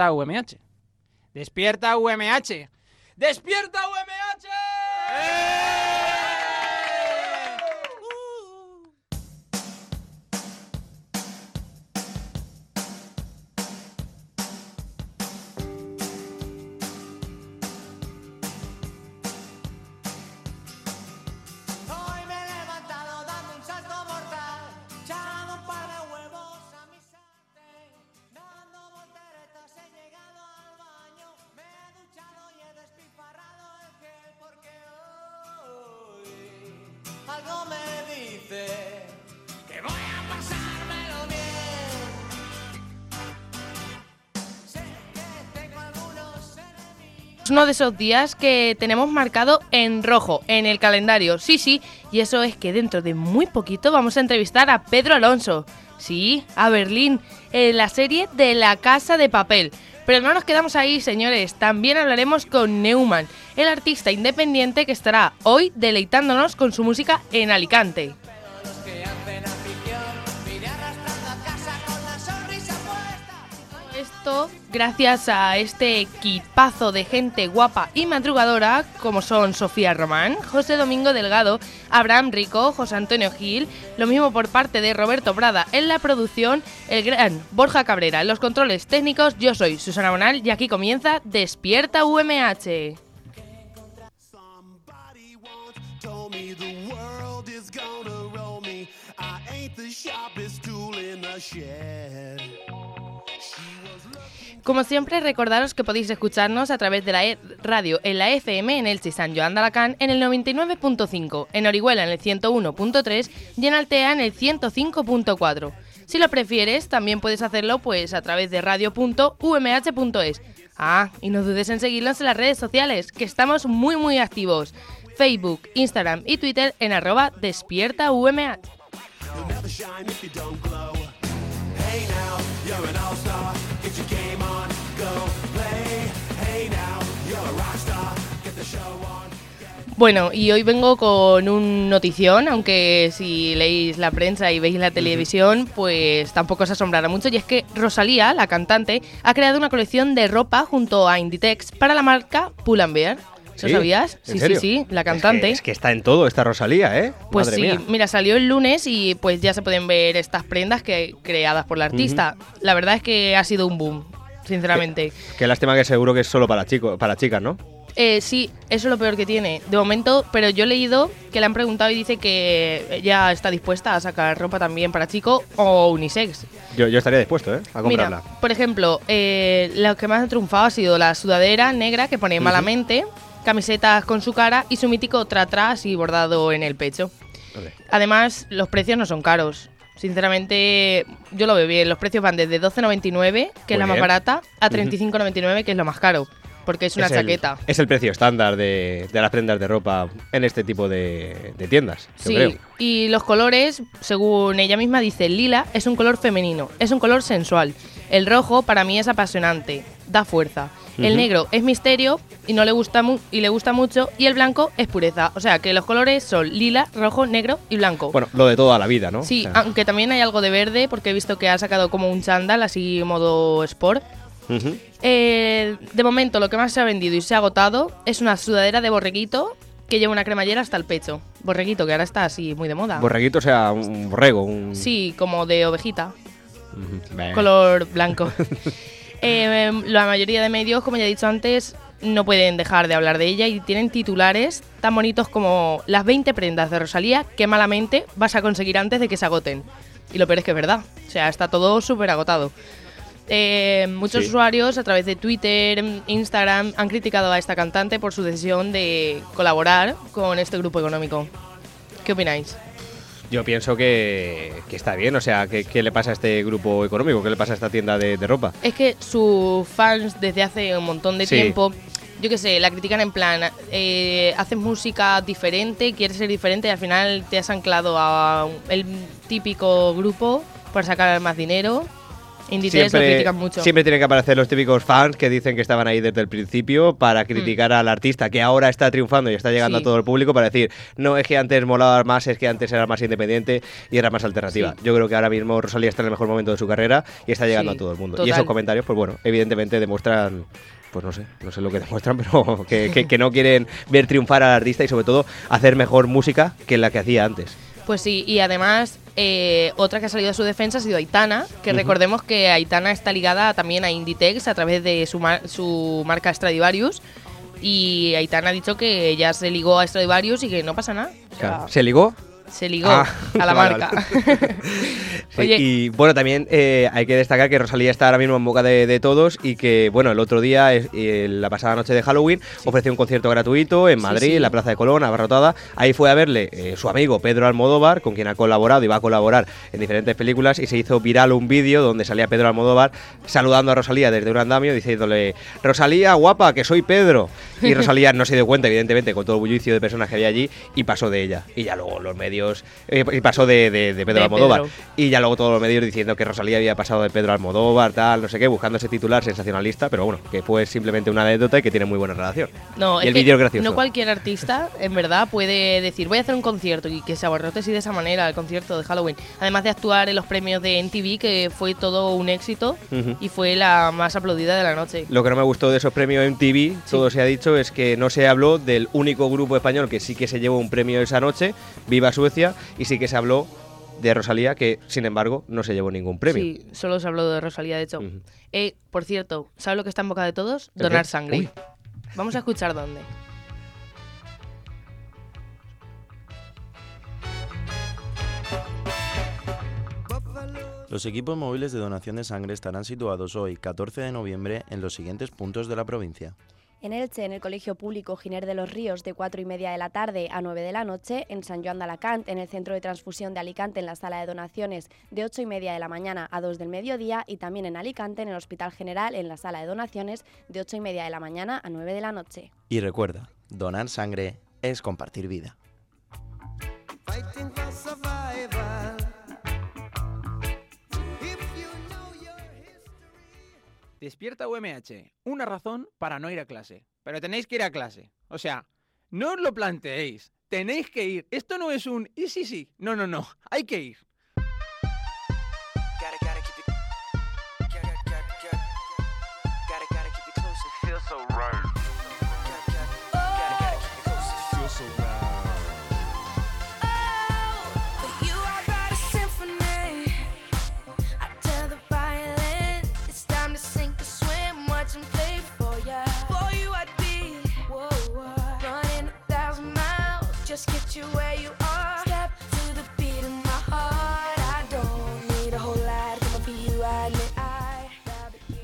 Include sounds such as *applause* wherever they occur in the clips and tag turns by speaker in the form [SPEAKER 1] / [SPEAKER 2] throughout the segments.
[SPEAKER 1] Despierta UMH. Despierta UMH. Despierta UMH.
[SPEAKER 2] Uno de esos días que tenemos marcado en rojo en el calendario. Sí, sí, y eso es que dentro de muy poquito vamos a entrevistar a Pedro Alonso. Sí, a Berlín, en la serie de La Casa de Papel. Pero no nos quedamos ahí, señores. También hablaremos con Neumann, el artista independiente que estará hoy deleitándonos con su música en Alicante. Esto gracias a este equipazo de gente guapa y madrugadora como son Sofía Román, José Domingo Delgado, Abraham Rico, José Antonio Gil, lo mismo por parte de Roberto Prada en la producción, el gran Borja Cabrera en los controles técnicos, yo soy Susana Bonal y aquí comienza Despierta UMH. Como siempre, recordaros que podéis escucharnos a través de la e- radio en la FM en Elche San Joan de Alacant en el 99.5, en Orihuela en el 101.3 y en Altea en el 105.4. Si lo prefieres, también puedes hacerlo pues a través de radio.umh.es. Ah, y no dudes en seguirnos en las redes sociales, que estamos muy muy activos. Facebook, Instagram y Twitter en arroba despierta. Bueno, y hoy vengo con un notición, aunque si leéis la prensa y veis la televisión, pues tampoco os asombrará mucho, y es que Rosalía, la cantante, ha creado una colección de ropa junto a Inditex para la marca Pull&Bear. ¿Lo
[SPEAKER 3] ¿Sí?
[SPEAKER 2] sabías?
[SPEAKER 3] ¿En
[SPEAKER 2] Sí,
[SPEAKER 3] serio?
[SPEAKER 2] sí, sí, la
[SPEAKER 3] Es que-
[SPEAKER 2] cantante.
[SPEAKER 3] Es que, está en todo esta Rosalía, ¿eh?
[SPEAKER 2] Pues
[SPEAKER 3] Madre
[SPEAKER 2] sí,
[SPEAKER 3] mía.
[SPEAKER 2] mira, salió el lunes y pues ya se pueden ver estas prendas que creadas por la artista. La verdad es que ha sido un boom, sinceramente.
[SPEAKER 3] Qué lástima que seguro que es solo para chicos, para chicas, ¿no?
[SPEAKER 2] Eh, sí, eso es lo peor que tiene. De momento, pero yo he leído que le han preguntado y dice que ella está dispuesta a sacar ropa también para chico o unisex.
[SPEAKER 3] Yo, yo estaría dispuesto, ¿eh? A comprarla.
[SPEAKER 2] Mira, por ejemplo, eh, lo que más ha triunfado ha sido la sudadera negra que pone malamente, camisetas con su cara y su mítico tra y bordado en el pecho. Además, los precios no son caros. Sinceramente, yo lo veo bien. Los precios van desde 12,99, que es la más
[SPEAKER 3] bien.
[SPEAKER 2] barata, a 35,99, que es lo más caro. Porque es una
[SPEAKER 3] Es el-
[SPEAKER 2] chaqueta.
[SPEAKER 3] es el precio estándar de, de las prendas de ropa en este tipo de, de tiendas, yo
[SPEAKER 2] Sí,
[SPEAKER 3] creo.
[SPEAKER 2] y los colores, según ella misma dice, el lila es un color femenino, es un color sensual. El rojo para mí es apasionante, da fuerza. El negro es misterio y no le gusta mu- y le gusta mucho y el blanco es pureza. O sea, que los colores son lila, rojo, negro y blanco.
[SPEAKER 3] Bueno, lo de toda la vida, ¿no?
[SPEAKER 2] sí,
[SPEAKER 3] O sea,
[SPEAKER 2] aunque también hay algo de verde porque he visto que ha sacado como un chándal así modo sport. Eh, de momento lo que más se ha vendido y se ha agotado es una sudadera de borreguito que lleva una cremallera hasta el pecho. Borreguito, que ahora está así muy de moda.
[SPEAKER 3] Borreguito, o sea, un borrego, un...
[SPEAKER 2] Sí, como de ovejita, color blanco. *laughs* Eh, la mayoría de medios, como ya he dicho antes, no pueden dejar de hablar de ella y tienen titulares tan bonitos como las 20 prendas de Rosalía que malamente vas a conseguir antes de que se agoten. Y lo peor es que es verdad. O sea, está todo súper agotado. Eh, muchos
[SPEAKER 3] Sí.
[SPEAKER 2] usuarios a través de Twitter, Instagram, han criticado a esta cantante por su decisión de colaborar con este grupo económico. ¿Qué opináis?
[SPEAKER 3] Yo pienso que, que está bien, o sea, ¿qué, qué le pasa a este grupo económico? ¿Qué le pasa a esta tienda de, de ropa?
[SPEAKER 2] Es que sus fans desde hace un montón de
[SPEAKER 3] Sí.
[SPEAKER 2] tiempo, yo qué sé, la critican en plan, eh, haces música diferente, quieres ser diferente y al final te has anclado a el típico grupo para sacar más dinero. Inditex lo critican mucho.
[SPEAKER 3] siempre tienen que aparecer los típicos fans que dicen que estaban ahí desde el principio para criticar al artista que ahora está triunfando y está llegando
[SPEAKER 2] Sí.
[SPEAKER 3] a todo el público para decir, no, es que antes molaba más, es que antes era más independiente y era más alternativa.
[SPEAKER 2] Sí.
[SPEAKER 3] Yo creo que ahora mismo Rosalía está en el mejor momento de su carrera y está llegando
[SPEAKER 2] Sí,
[SPEAKER 3] a todo el mundo. Y esos comentarios, pues bueno, evidentemente demuestran pues no sé, no sé lo que demuestran, *laughs* pero que, que- que no quieren ver triunfar al artista y sobre todo hacer mejor música que la que hacía antes.
[SPEAKER 2] Pues sí, y además eh, otra que ha salido a su defensa ha sido Aitana, que recordemos que Aitana está ligada también a Inditex a través de su, mar- su marca Stradivarius. Y Aitana ha dicho que ella se ligó a Stradivarius y que no pasa nada. O sea,
[SPEAKER 3] Claro. ¿Se ligó?
[SPEAKER 2] Se ligó
[SPEAKER 3] Ah,
[SPEAKER 2] a la *laughs*
[SPEAKER 3] vale,
[SPEAKER 2] marca. *laughs*
[SPEAKER 3] Sí,
[SPEAKER 2] Oye,
[SPEAKER 3] y bueno, también eh, hay que destacar que Rosalía está ahora mismo en boca de, de todos y que, bueno, el otro día, eh, la pasada noche de Halloween, ofreció un concierto gratuito en Madrid,
[SPEAKER 2] sí.
[SPEAKER 3] en la Plaza de Colón, abarrotada. Ahí fue a verle eh, su amigo Pedro Almodóvar, con quien ha colaborado y va a colaborar en diferentes películas, y se hizo viral un vídeo donde salía Pedro Almodóvar saludando a Rosalía desde un andamio, diciéndole, Rosalía, guapa, que soy Pedro. Y *laughs* Rosalía no se dio cuenta, evidentemente, con todo el bullicio de personas que había allí, y pasó de ella. Y ya luego los medios, eh, y pasó de, de- de Pedro
[SPEAKER 2] De
[SPEAKER 3] Almodóvar.
[SPEAKER 2] Pedro.
[SPEAKER 3] Y ya luego todos los medios diciendo que Rosalía había pasado de Pedro Almodóvar, tal, no sé qué, buscando ese titular sensacionalista, pero bueno, que fue simplemente una anécdota y que tiene muy buena relación.
[SPEAKER 2] No,
[SPEAKER 3] y el vídeo es gracioso.
[SPEAKER 2] No cualquier artista, en verdad, puede decir voy a hacer un concierto y que se abarrote así de esa manera el concierto de Halloween. Además de actuar en los premios de NTV, que fue todo un éxito y fue la más aplaudida de la noche.
[SPEAKER 3] Lo que no me gustó de esos premios MTV, todo se ha dicho, es que no se habló del único grupo español que sí que se llevó un premio esa noche, Viva Suecia, y sí que se habló de Rosalía, que sin embargo no se llevó ningún premio.
[SPEAKER 2] Sí, solo se habló de Rosalía, de hecho. Eh, por cierto, ¿sabes lo que está en boca de todos?
[SPEAKER 3] ¿El
[SPEAKER 2] Donar
[SPEAKER 3] qué?
[SPEAKER 2] sangre.
[SPEAKER 3] Uy.
[SPEAKER 2] Vamos a escuchar dónde.
[SPEAKER 4] Los equipos móviles de donación de sangre estarán situados hoy, 14 de noviembre, en los siguientes puntos de la provincia.
[SPEAKER 5] En Elche, en el Colegio Público Giner de los Ríos, de 4 y media de la tarde a 9 de la noche. En San Joan de Alacant, en el Centro de Transfusión de Alicante, en la sala de donaciones, de 8 y media de la mañana a 2 del mediodía. Y también en Alicante, en el Hospital General, en la sala de donaciones, de 8 y media de la mañana a 9 de la noche.
[SPEAKER 4] Y recuerda, donar sangre es compartir vida.
[SPEAKER 6] Fighting for survival.
[SPEAKER 1] Despierta UMH. Una razón para no ir a clase. Pero tenéis que ir a clase. O sea, no os lo planteéis. Tenéis que ir. Esto no es un y sí, sí. No, no, no. Hay que ir.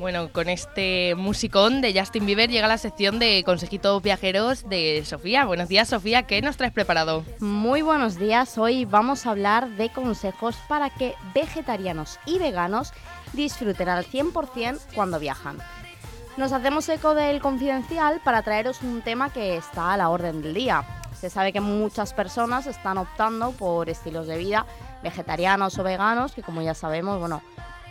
[SPEAKER 2] Bueno, con este musicón de Justin Bieber llega la sección de consejitos viajeros de Sofía. Buenos días, Sofía. ¿Qué nos traes preparado?
[SPEAKER 7] Muy buenos días, hoy vamos a hablar de consejos para que vegetarianos y veganos disfruten al 100% cuando viajan. Nos hacemos eco del confidencial para traeros un tema que está a la orden del día. Se sabe que muchas personas están optando por estilos de vida vegetarianos o veganos, que como ya sabemos, bueno,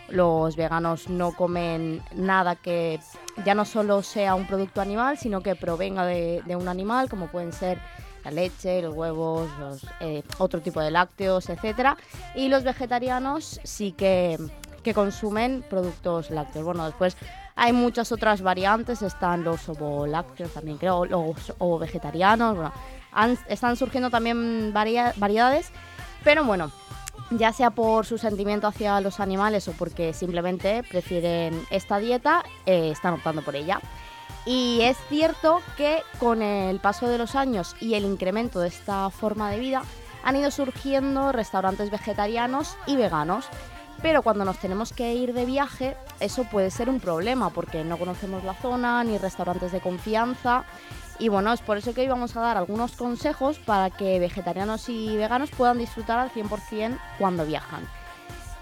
[SPEAKER 7] los veganos no comen nada que ya no solo sea un producto animal, sino que provenga de, un animal, como pueden ser la leche, los huevos, los, eh, otro tipo de lácteos, etcétera. Y los vegetarianos sí que, consumen productos lácteos. Bueno, después hay muchas otras variantes, están los ovolácteos también, creo, los ovo vegetarianos. Bueno, están surgiendo también varia- variedades, pero bueno, ya sea por su sentimiento hacia los animales o porque simplemente prefieren esta dieta, eh, están optando por ella. Y es cierto que con el paso de los años y el incremento de esta forma de vida, han ido surgiendo restaurantes vegetarianos y veganos. Pero cuando nos tenemos que ir de viaje, eso puede ser un problema porque no conocemos la zona ni restaurantes de confianza. Y bueno, es por eso que hoy vamos a dar algunos consejos para que vegetarianos y veganos puedan disfrutar al 100% cuando viajan.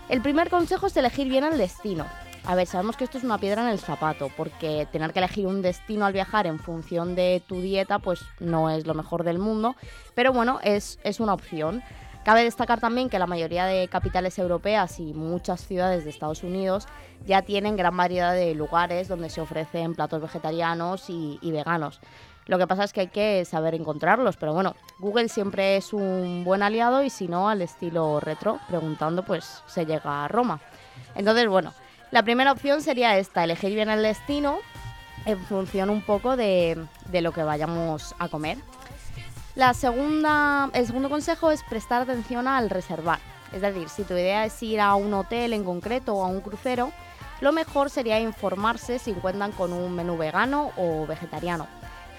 [SPEAKER 7] El primer consejo es elegir bien el destino. A ver, sabemos que esto es una piedra en el zapato, porque tener que elegir un destino al viajar en función de tu dieta, pues no es lo mejor del mundo, pero bueno, es, es una opción. Cabe destacar también que la mayoría de capitales europeas y muchas ciudades de Estados Unidos ya tienen gran variedad de lugares donde se ofrecen platos vegetarianos y, y veganos. Lo que pasa es que hay que saber encontrarlos, pero bueno, Google siempre es un buen aliado y si no, al estilo retro, preguntando, pues se llega a Roma. Entonces, bueno, la primera opción sería esta, elegir bien el destino en función un poco de, de lo que vayamos a comer. La segunda, el segundo consejo es prestar atención al reservar. Es decir, si tu idea es ir a un hotel en concreto o a un crucero, lo mejor sería informarse si cuentan con un menú vegano o vegetariano.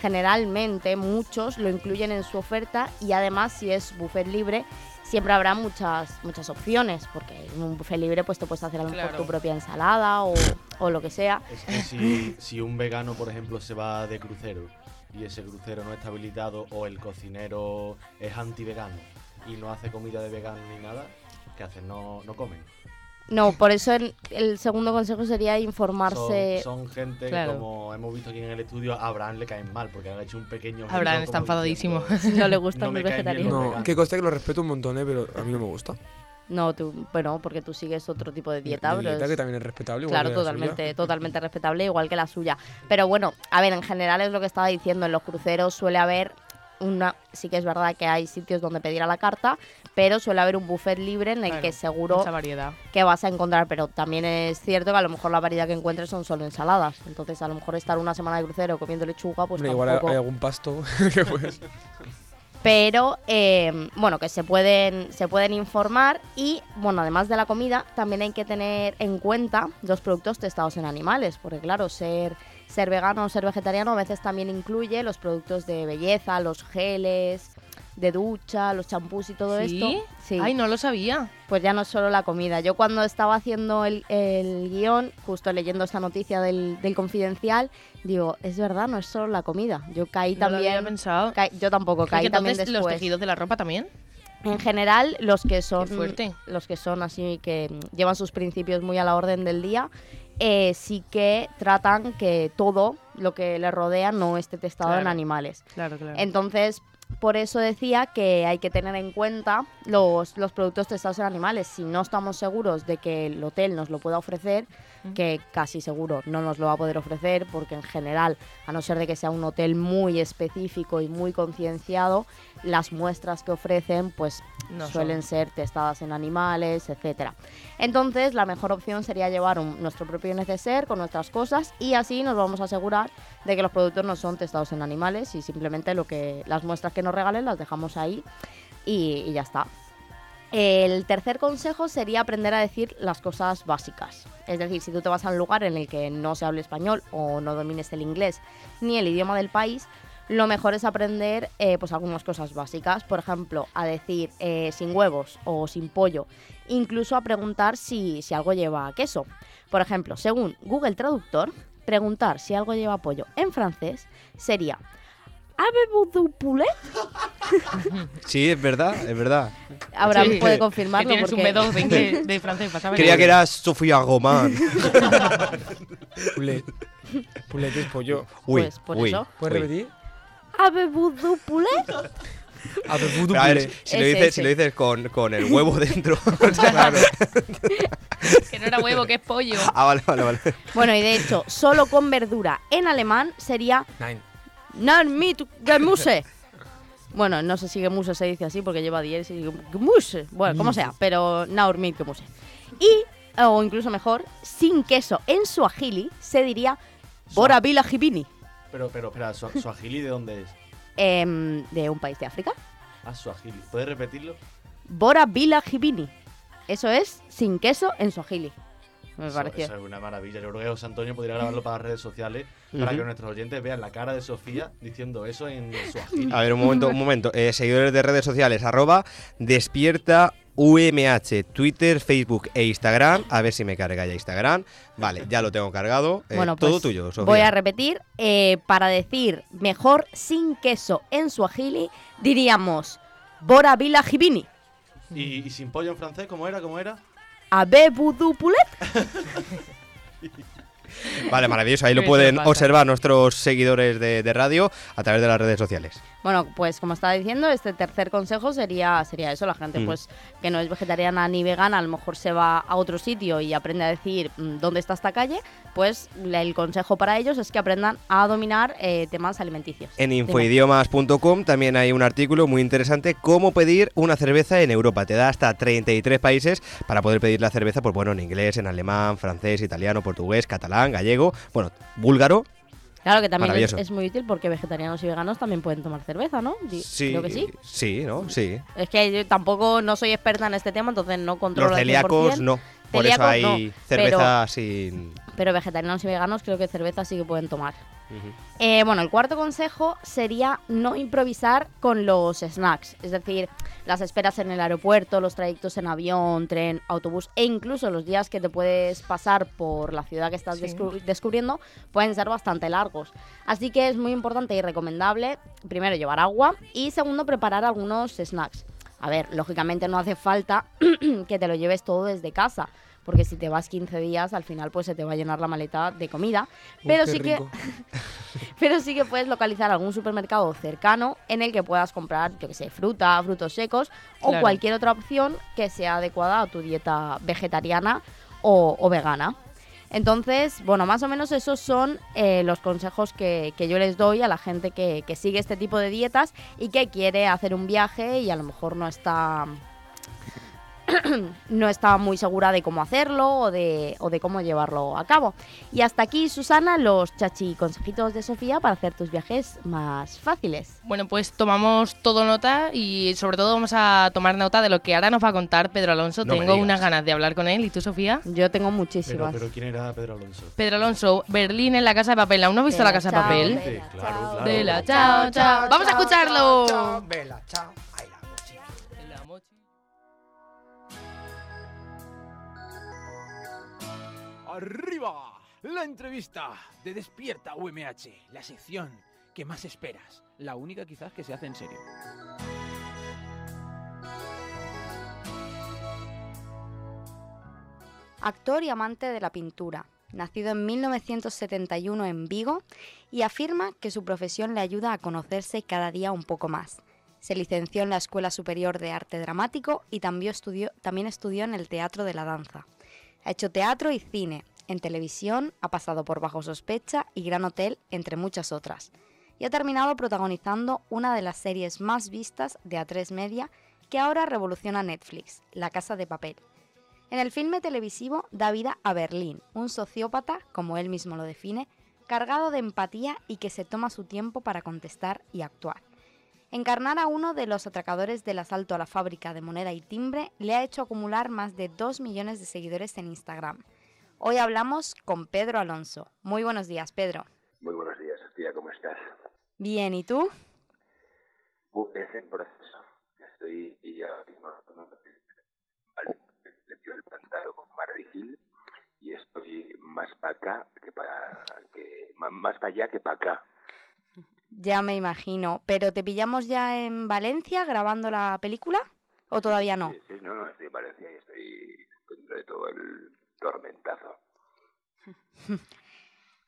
[SPEAKER 7] Generalmente muchos lo incluyen en su oferta y además si es buffet libre siempre habrá muchas muchas opciones porque en un buffet libre pues te puedes hacer a lo mejor
[SPEAKER 8] Claro.
[SPEAKER 7] tu propia ensalada o, o lo que sea.
[SPEAKER 8] Es que si, si un vegano, por ejemplo, se va de crucero y ese crucero no está habilitado o el cocinero es anti-vegano y no hace comida de vegano ni nada, ¿qué hacen? No, no comen.
[SPEAKER 7] No, por eso el, el segundo consejo sería
[SPEAKER 8] Son,
[SPEAKER 7] informarse.
[SPEAKER 8] son gente
[SPEAKER 7] Claro.
[SPEAKER 8] que, como hemos visto aquí en el estudio, a Abraham le caen mal porque han hecho un pequeño.
[SPEAKER 2] Abraham está enfadadísimo.
[SPEAKER 8] diciendo, *laughs*
[SPEAKER 7] No le gustan
[SPEAKER 8] "No
[SPEAKER 7] los vegetarianos.
[SPEAKER 9] No,
[SPEAKER 8] veganos".
[SPEAKER 9] que conste que lo respeto un montón, ¿eh? pero a mí no me gusta.
[SPEAKER 7] No, tú, bueno, porque tú sigues otro tipo de dieta.
[SPEAKER 9] Mi
[SPEAKER 7] pero
[SPEAKER 9] dieta,
[SPEAKER 7] es-
[SPEAKER 9] que también es respetable. igual
[SPEAKER 7] Claro,
[SPEAKER 9] que la suya.
[SPEAKER 7] totalmente, totalmente respetable, igual que la suya. Pero bueno, a ver, en general es lo que estaba diciendo, en los cruceros suele haber una, sí que es verdad que hay sitios donde pedir a la carta, pero suele haber un buffet libre en el
[SPEAKER 2] Claro,
[SPEAKER 7] que seguro
[SPEAKER 2] variedad.
[SPEAKER 7] que vas a encontrar, pero también es cierto que a lo mejor la variedad que encuentres son solo ensaladas. Entonces, a lo mejor estar una semana de crucero comiendo lechuga, pues
[SPEAKER 9] Hombre, igual hay- algún pasto *laughs* que pues.
[SPEAKER 7] pero eh, bueno, que se pueden, se pueden informar y bueno, además de la comida, también hay que tener en cuenta los productos testados en animales, porque claro, ser, ser vegano o ser vegetariano a veces también incluye los productos de belleza, los geles de ducha, los champús y todo
[SPEAKER 2] ¿Sí?
[SPEAKER 7] esto. Sí.
[SPEAKER 2] Ay, no lo sabía.
[SPEAKER 7] Pues ya no es solo la comida. Yo cuando estaba haciendo el, el guion, justo leyendo esta noticia del, del confidencial, digo, es verdad, no es solo la comida. Yo caí
[SPEAKER 2] No lo había
[SPEAKER 7] también...
[SPEAKER 2] pensado.
[SPEAKER 7] caí- yo tampoco, caí también después.
[SPEAKER 2] los tejidos de la ropa también.
[SPEAKER 7] En general, los que son
[SPEAKER 2] fuerte.
[SPEAKER 7] los que son así que llevan sus principios muy a la orden del día, eh, sí que tratan que todo lo que les rodea no esté testado en animales.
[SPEAKER 2] Claro, claro.
[SPEAKER 7] Entonces, por eso decía que hay que tener en cuenta los, los productos testados en animales. Si no estamos seguros de que el hotel nos lo pueda ofrecer, que casi seguro no nos lo va a poder ofrecer, porque en general, a no ser de que sea un hotel muy específico y muy concienciado, las muestras que ofrecen pues
[SPEAKER 2] No
[SPEAKER 7] suelen ser testadas en animales, etcétera. Entonces, la mejor opción sería llevar un- nuestro propio neceser con nuestras cosas y así nos vamos a asegurar de que los productos no son testados en animales y simplemente lo que las muestras que nos regalen las dejamos ahí y, y ya está. El tercer consejo sería aprender a decir las cosas básicas. Es decir, si tú te vas a un lugar en el que no se hable español o no domines el inglés ni el idioma del país, lo mejor es aprender eh, pues algunas cosas básicas. Por ejemplo, a decir eh, sin huevos o sin pollo. Incluso a preguntar si, si algo lleva queso. Por ejemplo, según Google Traductor, preguntar si algo lleva pollo en francés sería ¿Avez-vous du poulet?
[SPEAKER 3] Sí, es verdad, es verdad.
[SPEAKER 7] Abraham
[SPEAKER 2] Sí.
[SPEAKER 7] puede
[SPEAKER 2] Que
[SPEAKER 7] confirmarlo.
[SPEAKER 2] tienes un
[SPEAKER 7] porque-
[SPEAKER 2] B2 de, inglés- de francés.
[SPEAKER 3] Creía que era Sofía Román. *laughs*
[SPEAKER 9] Poulet. Poulet es pollo.
[SPEAKER 3] Uy,
[SPEAKER 7] Pues por
[SPEAKER 3] uy,
[SPEAKER 7] eso.
[SPEAKER 9] ¿Puedes
[SPEAKER 3] uy.
[SPEAKER 9] repetir?
[SPEAKER 7] ¿Avez-vous du poulet?
[SPEAKER 9] Avez-vous du
[SPEAKER 3] Pero a ver,
[SPEAKER 9] poulet?
[SPEAKER 3] si lo
[SPEAKER 7] Ese,
[SPEAKER 3] dices,
[SPEAKER 7] ese.
[SPEAKER 3] si lo dices con, con el huevo *laughs* dentro. *laughs*
[SPEAKER 9] Claro.
[SPEAKER 2] Que no era huevo, que es pollo.
[SPEAKER 3] ah, vale, vale, vale.
[SPEAKER 7] Bueno, y de hecho, solo con verdura en alemán sería
[SPEAKER 9] Nine.
[SPEAKER 7] Nan mit Gemüse. Bueno, no sé si Gemüse se dice así porque lleva 10 y Gemüse. Bueno, como sea, pero Naur mit Gemüse. Y, o incluso mejor, sin queso en suajili se diría Bora Vila Jibini,
[SPEAKER 8] Pero, pero, espera, ¿su, Suajili de dónde es?
[SPEAKER 7] em, de un país de África.
[SPEAKER 8] Ah, Suajili. ¿Puedes repetirlo?
[SPEAKER 7] Bora Vila Jibini. Eso es sin queso en suajili. *laughs* Me
[SPEAKER 8] Eso,
[SPEAKER 7] pareció.
[SPEAKER 8] eso es una maravilla. Yo creo que José Antonio podría grabarlo para las redes sociales para que nuestros oyentes vean la cara de Sofía diciendo eso en Suajili.
[SPEAKER 3] A ver, un momento, un momento. Eh, seguidores de redes sociales, arroba despierta UMH, Twitter, Facebook e Instagram. A ver si me carga ya Instagram. Vale, ya lo tengo cargado. Eh,
[SPEAKER 7] Bueno,
[SPEAKER 3] todo
[SPEAKER 7] pues
[SPEAKER 3] tuyo, Sofía.
[SPEAKER 7] Voy a repetir. eh, para decir mejor sin queso en suajili, diríamos Bora Vila Jibini.
[SPEAKER 8] ¿Y, y sin pollo en francés cómo era? ¿Cómo era?
[SPEAKER 7] Abe Voodoo Poulet. *laughs*
[SPEAKER 3] Vale, maravilloso. Ahí lo pueden observar nuestros seguidores de, de radio a través de las redes sociales.
[SPEAKER 7] Bueno, pues como estaba diciendo, este tercer consejo sería, sería eso, la gente
[SPEAKER 3] Mm.
[SPEAKER 7] pues que no es vegetariana ni vegana, a lo mejor se va a otro sitio y aprende a decir mm, dónde está esta calle, pues el consejo para ellos es que aprendan a dominar eh, temas alimenticios.
[SPEAKER 3] En infoidiomas.com también hay un artículo muy interesante, cómo pedir una cerveza en Europa. Te da hasta 33 países para poder pedir la cerveza, pues bueno, en inglés, en alemán, francés, italiano, portugués, catalán, gallego, bueno, búlgaro.
[SPEAKER 7] Claro que también es, muy útil porque vegetarianos y veganos también pueden tomar cerveza, ¿no?
[SPEAKER 3] Sí,
[SPEAKER 7] Creo que sí.
[SPEAKER 3] Sí, ¿no? Sí.
[SPEAKER 7] Es que yo tampoco no soy experta en este tema, entonces no controlo
[SPEAKER 3] Los celíacos
[SPEAKER 7] 100%.
[SPEAKER 3] no. Por
[SPEAKER 7] Celíacos
[SPEAKER 3] eso hay
[SPEAKER 7] no,
[SPEAKER 3] cerveza sin...
[SPEAKER 7] Pero vegetarianos y veganos creo que cerveza sí que pueden tomar. Eh, bueno, el cuarto consejo sería no improvisar con los snacks, es decir, las esperas en el aeropuerto, los trayectos en avión, tren, autobús e incluso los días que te puedes pasar por la ciudad que estás
[SPEAKER 2] Sí.
[SPEAKER 7] descu- descubriendo pueden ser bastante largos. Así que es muy importante y recomendable, primero, llevar agua y segundo, preparar algunos snacks. A ver, lógicamente no hace falta *clears throat* que te lo lleves todo desde casa. Porque si te vas 15 días, al final pues se te va a llenar la maleta de comida.
[SPEAKER 9] Uy,
[SPEAKER 7] Pero sí que *laughs* pero sí que puedes localizar algún supermercado cercano en el que puedas comprar, yo que sé, fruta, frutos secos o
[SPEAKER 2] Claro.
[SPEAKER 7] cualquier otra opción que sea adecuada a tu dieta vegetariana o, o vegana. Entonces, bueno, más o menos esos son eh, los consejos que, que yo les doy a la gente que, que sigue este tipo de dietas y que quiere hacer un viaje y a lo mejor no está *clears throat* no está muy segura de cómo hacerlo o de, o de cómo llevarlo a cabo. Y hasta aquí, Susana, los chachi consejitos de Sofía para hacer tus viajes más fáciles.
[SPEAKER 2] Bueno, pues tomamos todo nota y sobre todo vamos a tomar nota de lo que ahora nos va a contar Pedro Alonso.
[SPEAKER 8] No
[SPEAKER 2] tengo unas ganas de hablar con él. ¿Y tú, Sofía?
[SPEAKER 7] Yo tengo
[SPEAKER 8] Pero,
[SPEAKER 7] muchísimas.
[SPEAKER 8] pero ¿quién era Pedro Alonso?
[SPEAKER 2] Pedro Alonso, Berlín en la Casa de Papel. ¿Aún no has visto
[SPEAKER 7] Vela,
[SPEAKER 2] la Casa de
[SPEAKER 7] chao,
[SPEAKER 2] Papel?
[SPEAKER 8] Sí, claro, claro.
[SPEAKER 2] Vela, chao, chao. Vamos a escucharlo.
[SPEAKER 9] Vela, chao. Ay, la
[SPEAKER 1] ¡Arriba! La entrevista de Despierta UMH, la sección que más esperas, la única quizás que se hace en serio.
[SPEAKER 7] Actor y amante de la pintura. Nacido en 1971 en Vigo y afirma que su profesión le ayuda a conocerse cada día un poco más. Se licenció en la Escuela Superior de Arte Dramático y también estudió, también estudió en el Teatro de la Danza. Ha hecho teatro y cine. En televisión ha pasado por Bajo Sospecha y Gran Hotel, entre muchas otras. Y ha terminado protagonizando una de las series más vistas de A3 Media que ahora revoluciona Netflix, La Casa de Papel. En el filme televisivo da vida a Berlín, un sociópata, como él mismo lo define, cargado de empatía y que se toma su tiempo para contestar y actuar. Encarnar a uno de los atracadores del asalto a la fábrica de moneda y timbre le ha hecho acumular más de 2 millones de seguidores en Instagram. Hoy hablamos con Pedro Alonso. Muy buenos días, Pedro.
[SPEAKER 10] Muy buenos días, Sofía, ¿cómo estás?
[SPEAKER 7] Bien, ¿y tú?
[SPEAKER 10] Uh, es en proceso. Estoy y ya mismo al el pantano con Mardigil y estoy más para acá que para que más para allá que para acá.
[SPEAKER 7] Ya me imagino. ¿Pero te pillamos ya en Valencia grabando la película? ¿O todavía no?
[SPEAKER 10] Sí, sí, no, no, estoy en Valencia y estoy dentro de todo el tormentazo. *laughs*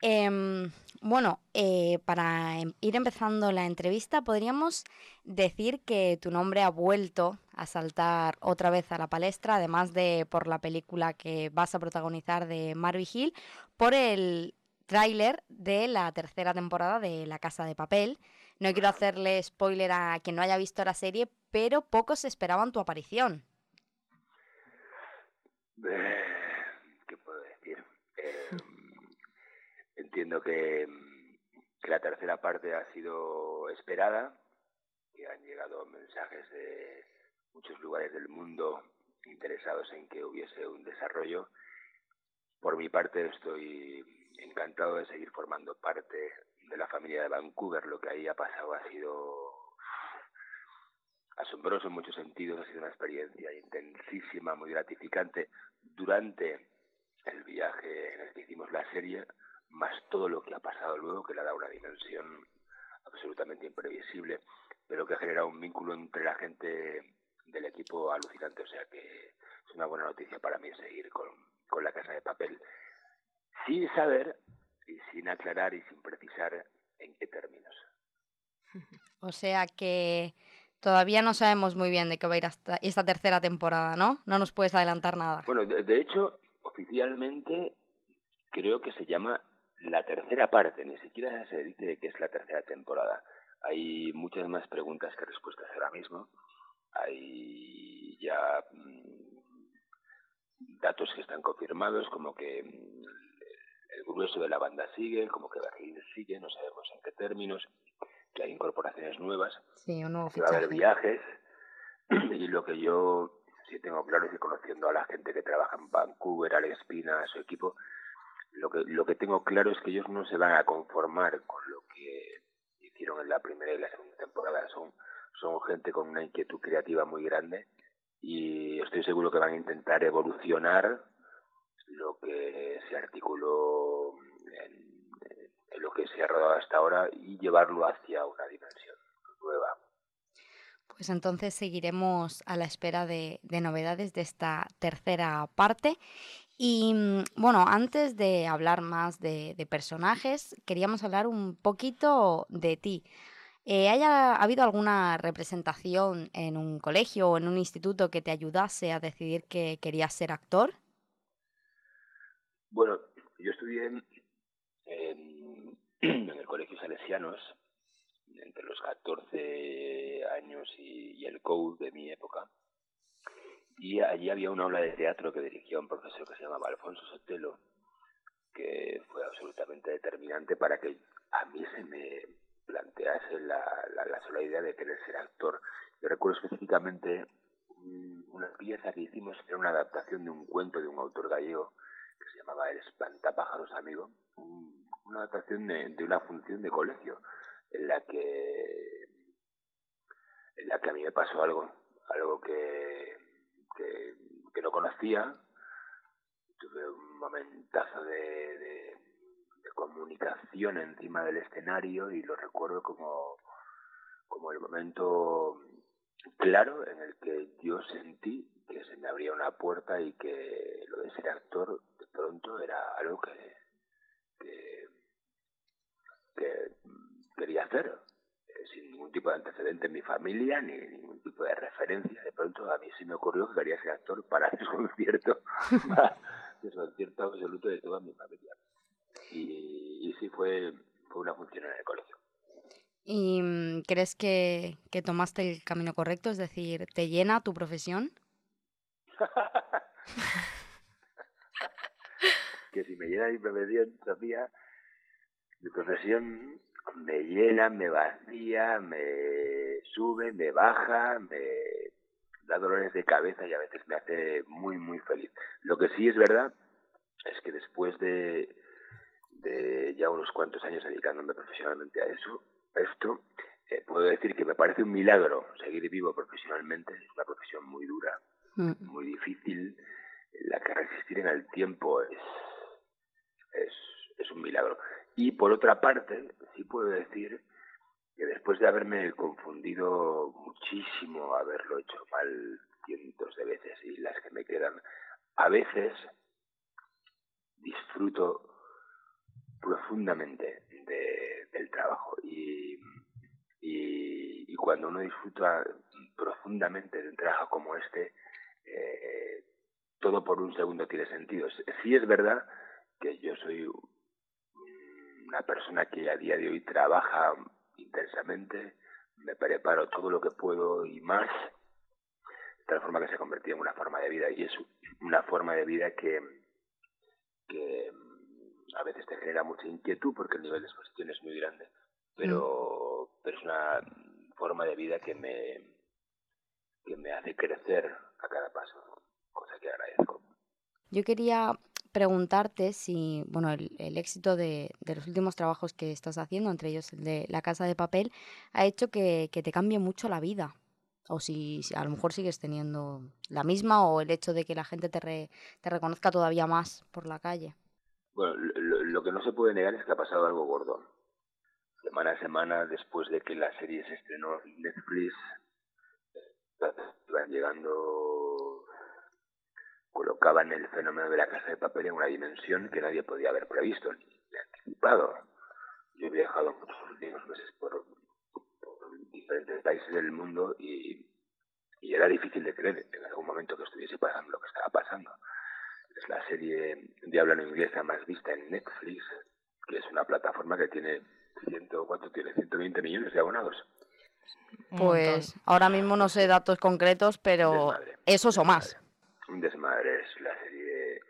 [SPEAKER 7] Em, bueno, eh, para em- ir empezando la entrevista, podríamos decir que tu nombre ha vuelto a saltar otra vez a la palestra, además de por la película que vas a protagonizar de Marvin Hill, por el tráiler de la tercera temporada de La Casa de Papel. No quiero hacerle spoiler a quien no haya visto la serie, pero pocos esperaban tu aparición.
[SPEAKER 10] Eh, ¿Qué puedo decir? Eh, entiendo que, que la tercera parte ha sido esperada, que han llegado mensajes de muchos lugares del mundo interesados en que hubiese un desarrollo. Por mi parte estoy encantado de seguir formando parte de la familia de Vancouver. Lo que ahí ha pasado ha sido asombroso en muchos sentidos, ha sido una experiencia intensísima, muy gratificante durante el viaje en el que hicimos la serie, más todo lo que ha pasado luego, que le ha dado una dimensión absolutamente imprevisible, pero que ha generado un vínculo entre la gente del equipo alucinante, o sea que es una buena noticia para mí seguir con, con la casa de papel. Sin saber y sin aclarar y sin precisar en qué términos. *laughs*
[SPEAKER 11] O sea que todavía no sabemos muy bien de qué va a ir hasta esta tercera temporada, ¿no? No nos puedes adelantar nada.
[SPEAKER 10] Bueno, de, de hecho, oficialmente creo que se llama la tercera parte, ni siquiera se dice que es la tercera temporada. Hay muchas más preguntas que respuestas ahora mismo. Hay ya mm, datos que están confirmados, como que mm, el grueso de la banda sigue, como que Berlín sigue, no sabemos en qué términos, que hay incorporaciones nuevas,
[SPEAKER 11] Sí, un nuevo
[SPEAKER 10] que va a haber viajes, *clears throat* y lo que yo sí tengo claro es que conociendo a la gente que trabaja en Vancouver, Alex Pina, a su equipo, lo que, lo que tengo claro es que ellos no se van a conformar con lo que hicieron en la primera y la segunda temporada. Son, son gente con una inquietud creativa muy grande y estoy seguro que van a intentar evolucionar lo que se articuló en, lo que se ha rodado hasta ahora y llevarlo hacia una dimensión nueva.
[SPEAKER 11] Pues entonces seguiremos a la espera de, de novedades de esta tercera parte. Y mm, bueno, antes de hablar más de, personajes, queríamos hablar un poquito de ti. Eh, ¿Haya ha habido alguna representación en un colegio o en un instituto que te ayudase a decidir que querías ser actor?
[SPEAKER 10] Bueno, yo estudié *clears throat* en, el Colegio Salesianos entre los 14 años y, el COU de mi época. Y allí había una obra de teatro que dirigía un profesor que se llamaba Alfonso Sotelo, que fue absolutamente determinante para que a mí se me plantease la, la, la sola idea de querer ser actor. Yo recuerdo específicamente un- una pieza que hicimos, que era una adaptación de un cuento de un autor gallego que se llamaba El espantapájaros amigo, un- una adaptación de, de una función de colegio en la que en la que a mí me pasó algo, algo que, que, no conocía. Tuve un momentazo de, de, de comunicación encima del escenario y lo recuerdo como, como el momento claro en el que yo sentí que se me abría una puerta y que lo de ser actor pronto era algo que, que, que quería hacer eh, sin ningún tipo de antecedente en mi familia ni ningún tipo de referencia. De pronto a mí se me ocurrió que quería ser actor para *laughs* desconcierto, para desconcierto absoluto de toda mi familia. Y, y sí fue, fue una función en el colegio.
[SPEAKER 11] ¿Y mm, crees que, que tomaste el camino correcto? Es decir, ¿te llena tu profesión? *laughs*
[SPEAKER 10] que si me llena mi profesión, Sofía, mi profesión me llena, me vacía, me sube, me baja, me da dolores de cabeza y a veces me hace muy, muy feliz. Lo que sí es verdad es que después de, de ya unos cuantos años dedicándome profesionalmente a eso, a esto, eh, puedo decir que me parece un milagro seguir vivo profesionalmente. Es una profesión muy dura, muy difícil, en la que resistir en el tiempo es, es, es un milagro. Y por otra parte, sí puedo decir que después de haberme confundido muchísimo, haberlo hecho mal cientos de veces y las que me quedan, a veces disfruto profundamente de- del trabajo y, y, y cuando uno disfruta profundamente de un trabajo como este, eh, todo por un segundo tiene sentido. Sí es verdad que yo soy una persona que a día de hoy trabaja intensamente, me preparo todo lo que puedo y más, de tal forma que se ha convertido en una forma de vida y es una forma de vida que, que mm, a veces te genera mucha inquietud porque el nivel de exposición es muy grande, pero, pero es una forma de vida que me, que me hace crecer a cada paso, cosa que agradezco.
[SPEAKER 11] Yo quería preguntarte si, bueno, el, éxito de, los últimos trabajos que estás haciendo, entre ellos el de La Casa de Papel, ha hecho que, te cambie mucho la vida. O si, a lo mejor sigues teniendo la misma o el hecho de que la gente te, re- te reconozca todavía más por la calle.
[SPEAKER 10] Bueno, lo, lo que no se puede negar es que ha pasado algo gordo. Semana a semana, después de que la serie se estrenó en Netflix, iban llegando colocaban el fenómeno de la casa de papel en una dimensión que nadie podía haber previsto ni anticipado. Yo he viajado muchos últimos meses por, por diferentes países del mundo y, y era difícil de creer en algún momento que estuviese pasando lo que estaba pasando. Es la serie de habla no inglesa más vista en Netflix, que es una plataforma que tiene ciento, ¿cuánto tiene? 120 millones de abonados.
[SPEAKER 7] Pues ahora mismo no sé datos concretos, pero esos o más.
[SPEAKER 10] Un es la serie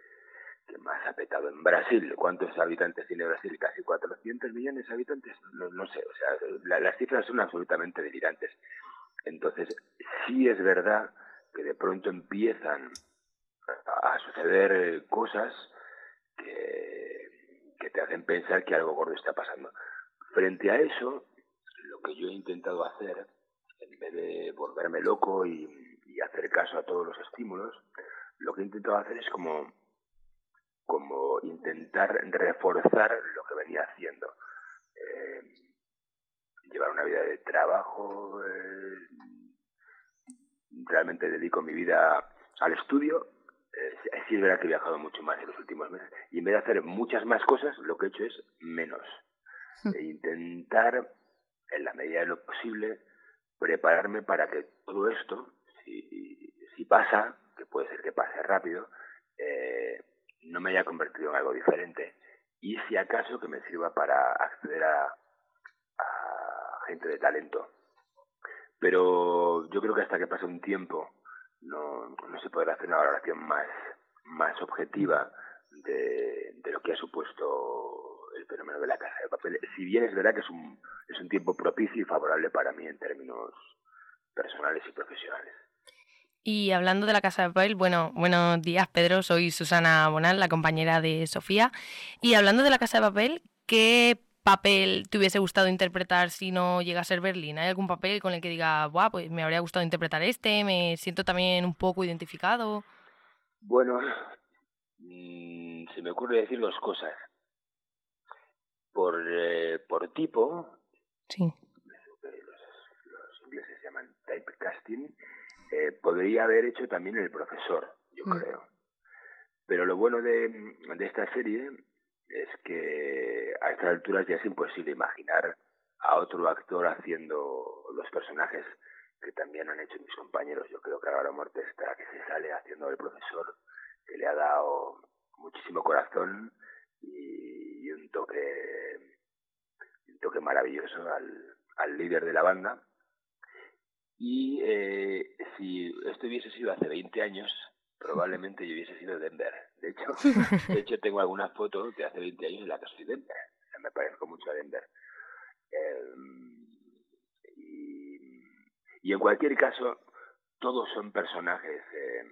[SPEAKER 10] que más ha petado en Brasil. ¿Cuántos habitantes tiene Brasil? Casi 400 millones de habitantes. No, sé, o sea, la- las cifras son absolutamente delirantes. Entonces, sí es verdad que de pronto empiezan a, suceder cosas que, que te hacen pensar que algo gordo está pasando. Frente a eso, lo que yo he intentado hacer, en vez de volverme loco y, y hacer caso a todos los estímulos, lo que he intentado hacer es como, como intentar reforzar lo que venía haciendo. Eh, llevar una vida de trabajo, eh, realmente dedico mi vida al estudio. Eh, sí- es verdad que he viajado mucho más en los últimos meses y en vez de hacer muchas más cosas, lo que he hecho es menos. E intentar, en la medida de lo posible, prepararme para que todo esto, si, si pasa, que puede ser que pase rápido, eh, no me haya convertido en algo diferente y si acaso que me sirva para acceder a, a gente de talento. Pero yo creo que hasta que pase un tiempo no, no se podrá hacer una valoración más, más objetiva de, de lo que ha supuesto el fenómeno de la casa de papel. Si bien es verdad que es un, es un tiempo propicio y favorable para mí en términos personales y profesionales.
[SPEAKER 2] Y hablando de la Casa de Papel, bueno, buenos días Pedro, soy Susana Bonal, la compañera de Sofía. Y hablando de la Casa de Papel, ¿qué papel te hubiese gustado interpretar si no llega a ser Berlín? ¿Hay algún papel con el que diga, Buah, pues me habría gustado interpretar este, me siento también un poco identificado?
[SPEAKER 10] Bueno, mm, se me ocurre decir dos cosas. Por, eh, por tipo,
[SPEAKER 2] Sí.
[SPEAKER 10] los, los ingleses llaman typecasting, eh, podría haber hecho también el profesor, yo
[SPEAKER 7] Mm.
[SPEAKER 10] creo. Pero lo bueno de, de esta serie es que a estas alturas ya es imposible imaginar a otro actor haciendo los personajes que también han hecho mis compañeros. Yo creo que Álvaro Muerte está que se sale haciendo el profesor, que le ha dado muchísimo corazón y, y un toque un toque maravilloso al, al líder de la banda. Y eh, si esto hubiese sido hace 20 años, probablemente yo hubiese sido Denver. De hecho, *laughs* de hecho tengo alguna foto de hace 20 años en la que soy Denver. Me parezco mucho a Denver. Eh, y, y en cualquier caso, todos son personajes eh,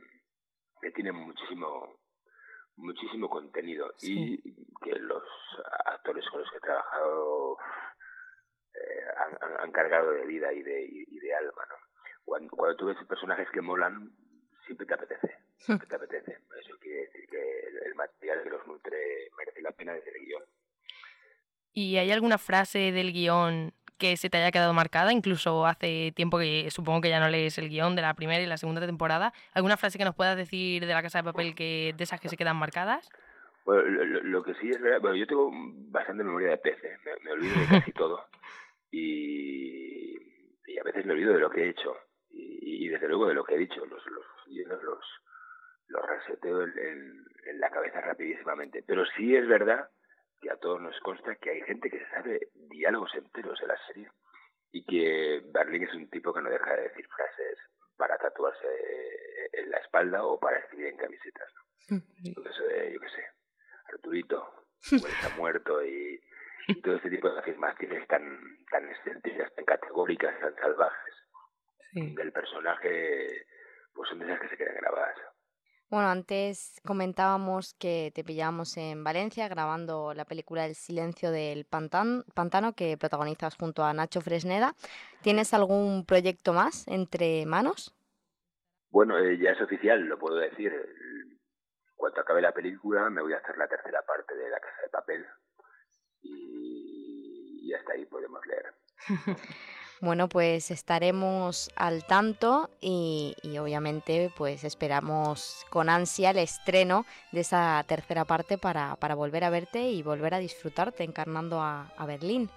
[SPEAKER 10] que tienen muchísimo muchísimo contenido y que los actores con los que he trabajado han, han- cargado de vida y de, y, de alma, ¿no? Cuando, cuando tú ves personajes que molan, siempre te apetece, siempre te apetece. Eso quiere decir que el, el material que los nutre merece la pena desde el guion.
[SPEAKER 2] ¿Y hay alguna frase del guion que se te haya quedado marcada? Incluso hace tiempo que supongo que ya no lees el guion de la primera y la segunda temporada. ¿Alguna frase que nos puedas decir de la Casa de Papel que de esas que se quedan marcadas?
[SPEAKER 10] Bueno, lo, lo- que sí es verdad, bueno, yo tengo bastante memoria de pez, ¿eh? me, me olvido de casi *laughs* todo y, y a veces me olvido de lo que he hecho y, y desde luego de lo que he dicho, los, los guiones los, los reseteo en, en- en la cabeza rapidísimamente. Pero sí es verdad que a todos nos consta que hay gente que se sabe diálogos enteros de la serie y que Berlín es un tipo que no deja de decir frases para tatuarse en la espalda o para escribir en camisetas. ¿no? Eso de, yo qué sé, Arturito, *laughs* pues está muerto y, y todo ese tipo de afirmaciones tan, tan excéntricas, tan categóricas, tan salvajes del personaje, pues son de esas que se quedan grabadas.
[SPEAKER 7] Bueno, antes comentábamos que te pillamos en Valencia grabando la película El silencio del pantan- pantano que protagonizas junto a Nacho Fresneda. ¿Tienes algún proyecto más entre manos?
[SPEAKER 10] Bueno, eh, ya es oficial, lo puedo decir. Cuando acabe la película me voy a hacer la tercera parte de La Casa de Papel y, y hasta ahí podemos leer. *laughs*
[SPEAKER 7] Bueno, pues estaremos al tanto y, y obviamente pues esperamos con ansia el estreno de esa tercera parte para, para volver a verte y volver a disfrutarte encarnando a, a Berlín.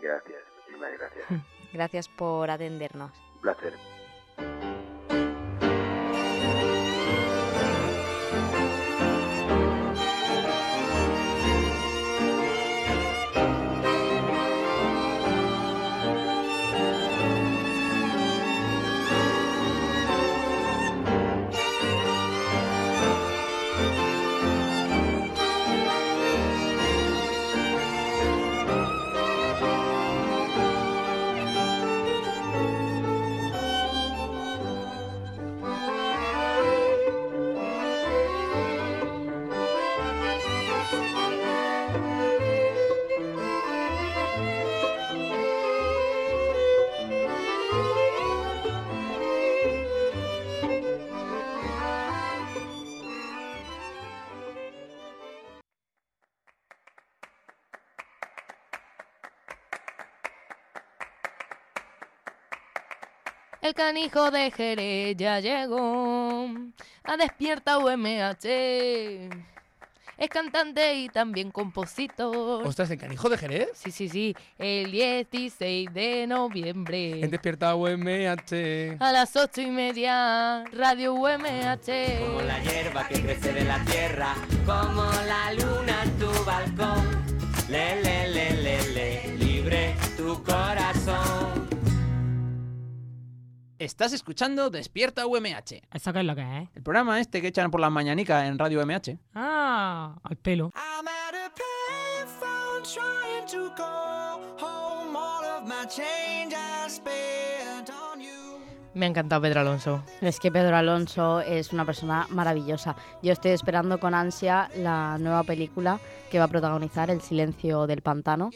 [SPEAKER 10] Gracias, muchísimas gracias. *laughs*
[SPEAKER 7] Gracias por atendernos.
[SPEAKER 10] Un placer.
[SPEAKER 2] El canijo de Jerez ya llegó a Despierta UMH. Es cantante y también compositor.
[SPEAKER 12] Ostras, ¿el canijo de Jerez?
[SPEAKER 2] Sí, sí, sí. El 16 de noviembre.
[SPEAKER 12] En Despierta UMH.
[SPEAKER 2] A las ocho y media, Radio UMH.
[SPEAKER 13] Como la hierba que crece de la tierra, como la luna en tu balcón. Le, le, le, le, le, libre tu corazón.
[SPEAKER 1] Estás escuchando Despierta UMH.
[SPEAKER 14] ¿Eso qué es lo que es?
[SPEAKER 1] El programa este que echan por las mañanicas en Radio UMH.
[SPEAKER 14] Ah, al pelo.
[SPEAKER 6] I'm at a payphone trying to call home all of my change I spent on you.
[SPEAKER 2] Me ha encantado Pedro Alonso.
[SPEAKER 7] Es que Pedro Alonso es una persona maravillosa. Yo estoy esperando con ansia la nueva película que va a protagonizar El silencio del pantano,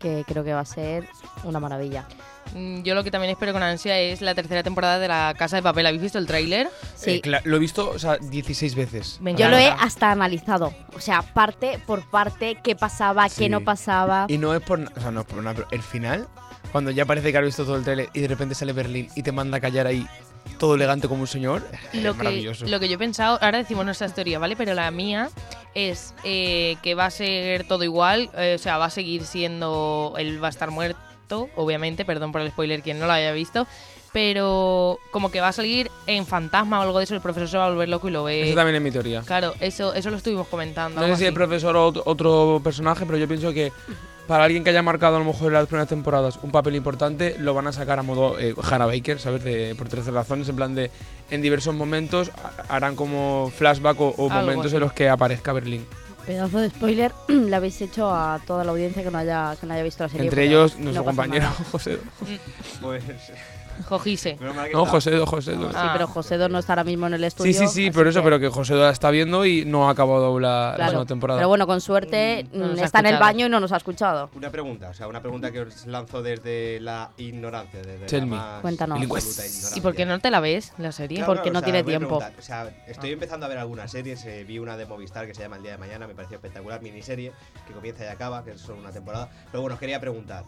[SPEAKER 7] que creo que va a ser una maravilla.
[SPEAKER 2] Mm, Yo lo que también espero con ansia es la tercera temporada de La Casa de Papel. ¿Habéis visto el tráiler?
[SPEAKER 7] Sí.
[SPEAKER 12] Eh, lo he visto, o sea, 16 veces.
[SPEAKER 2] Me
[SPEAKER 7] Yo lo he hasta analizado, o sea, parte por parte, qué pasaba,
[SPEAKER 12] Sí.
[SPEAKER 7] qué no pasaba.
[SPEAKER 12] Y no es por, o sea, no es por nada, pero el final, cuando ya parece que has visto todo el trailer y de repente sale Berlín y te manda a callar ahí todo elegante como un señor, es
[SPEAKER 2] Lo que,
[SPEAKER 12] maravilloso.
[SPEAKER 2] lo que yo he pensado, ahora decimos nuestra teoría, ¿vale? Pero la mía es eh, que va a ser todo igual, eh, o sea, va a seguir siendo, él va a estar muerto, obviamente, perdón por el spoiler quien no lo haya visto, pero como que va a salir en fantasma o algo de eso, el profesor se va a volver loco y lo ve.
[SPEAKER 12] Eso también es mi teoría.
[SPEAKER 2] Claro, eso, eso lo estuvimos comentando.
[SPEAKER 12] No sé si el profesor o ot- otro personaje, pero yo pienso que para alguien que haya marcado a lo mejor en las primeras temporadas un papel importante, lo van a sacar a modo eh, Hannah Baker, ¿sabes? De, por tres razones, en plan de en diversos momentos ha- harán como flashback o, momentos
[SPEAKER 7] así.
[SPEAKER 12] en los que aparezca Berlín.
[SPEAKER 7] Pedazo de spoiler *clears throat* le habéis hecho a toda la audiencia que no haya, que no haya visto la serie.
[SPEAKER 12] Entre ellos, nuestro compañero. *laughs* José.
[SPEAKER 3] Pues.
[SPEAKER 2] Jojise.
[SPEAKER 12] No, José, José.
[SPEAKER 7] Sí, pero José Dos no está ahora mismo en el estudio.
[SPEAKER 12] Sí, sí, sí, por eso,
[SPEAKER 7] que-
[SPEAKER 12] pero que José la está viendo y no ha acabado la, la
[SPEAKER 7] Claro.
[SPEAKER 12] segunda temporada.
[SPEAKER 7] Pero bueno, con suerte
[SPEAKER 2] No
[SPEAKER 7] mm,
[SPEAKER 2] ha
[SPEAKER 7] está en el baño y no nos ha escuchado.
[SPEAKER 3] Una pregunta, o sea, una pregunta que os lanzo desde la ignorancia, desde
[SPEAKER 12] Tell
[SPEAKER 3] la
[SPEAKER 12] me.
[SPEAKER 3] más
[SPEAKER 7] Cuéntanos.
[SPEAKER 3] ignorancia.
[SPEAKER 2] ¿Y por qué no te la ves, la serie?
[SPEAKER 3] Claro,
[SPEAKER 7] Porque
[SPEAKER 3] claro,
[SPEAKER 7] no
[SPEAKER 3] o sea,
[SPEAKER 7] tiene tiempo.
[SPEAKER 3] O sea, estoy empezando a ver algunas series. eh, vi una de Movistar que se llama El Día de Mañana, me pareció espectacular, miniserie, que comienza y acaba, que es solo una temporada. Pero bueno, os quería preguntar.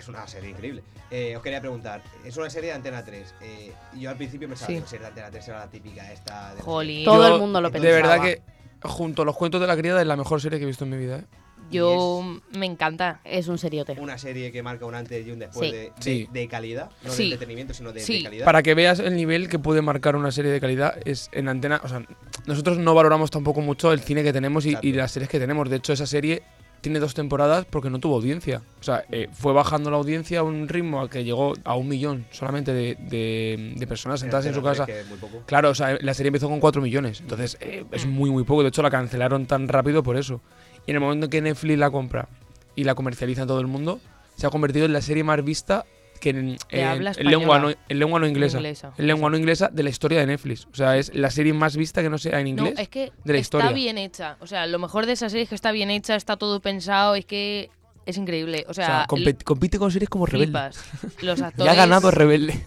[SPEAKER 3] Es una serie increíble. Eh, os quería preguntar, es una serie de Antena 3. eh, y yo al principio pensaba
[SPEAKER 2] Sí.
[SPEAKER 3] que la serie de Antena 3 era la típica esta. De
[SPEAKER 2] Jolín.
[SPEAKER 7] Todo
[SPEAKER 12] Yo,
[SPEAKER 7] el mundo lo
[SPEAKER 12] De
[SPEAKER 7] pensaba.
[SPEAKER 12] verdad que, junto a los cuentos de la criada, es la mejor serie que he visto en mi vida. ¿eh?
[SPEAKER 2] Yo me encanta.
[SPEAKER 7] Es un seriote.
[SPEAKER 3] Una serie que marca un antes y un después
[SPEAKER 7] Sí.
[SPEAKER 3] de, de-
[SPEAKER 12] Sí.
[SPEAKER 3] de calidad, no
[SPEAKER 2] Sí.
[SPEAKER 3] de entretenimiento, sino de, de calidad.
[SPEAKER 12] Para que veas el nivel que puede marcar una serie de calidad, es en antena. O sea, nosotros no valoramos tampoco mucho el cine que tenemos y, las series que tenemos. De hecho, esa serie tiene dos temporadas porque no tuvo audiencia. O sea, eh, fue bajando la audiencia a un ritmo al que llegó a un millón solamente de, de- de personas sentadas en su casa.
[SPEAKER 3] 3, que es muy poco.
[SPEAKER 12] Claro, o sea, la serie empezó con 4 millones. Entonces, eh, es muy, muy poco. De hecho, la cancelaron tan rápido por eso. Y en el momento en que Netflix la compra y la comercializa en todo el mundo, se ha convertido en la serie más vista que en, en-
[SPEAKER 2] habla
[SPEAKER 12] en lengua, no,
[SPEAKER 2] española.
[SPEAKER 12] en lengua no inglesa.
[SPEAKER 2] Inglesa.
[SPEAKER 12] En lengua no inglesa de la historia de Netflix. O sea, es la serie más vista que no sea en inglés
[SPEAKER 2] No, es que
[SPEAKER 12] de la
[SPEAKER 2] está
[SPEAKER 12] historia.
[SPEAKER 2] bien hecha. O sea, lo mejor de esa serie es que está bien hecha, está todo pensado, es que es increíble. O
[SPEAKER 12] O
[SPEAKER 2] sea,
[SPEAKER 12] compite con series como Rebelde.
[SPEAKER 2] flipas. *laughs* Los
[SPEAKER 12] Y
[SPEAKER 2] actores.
[SPEAKER 12] ha ganado Rebelde.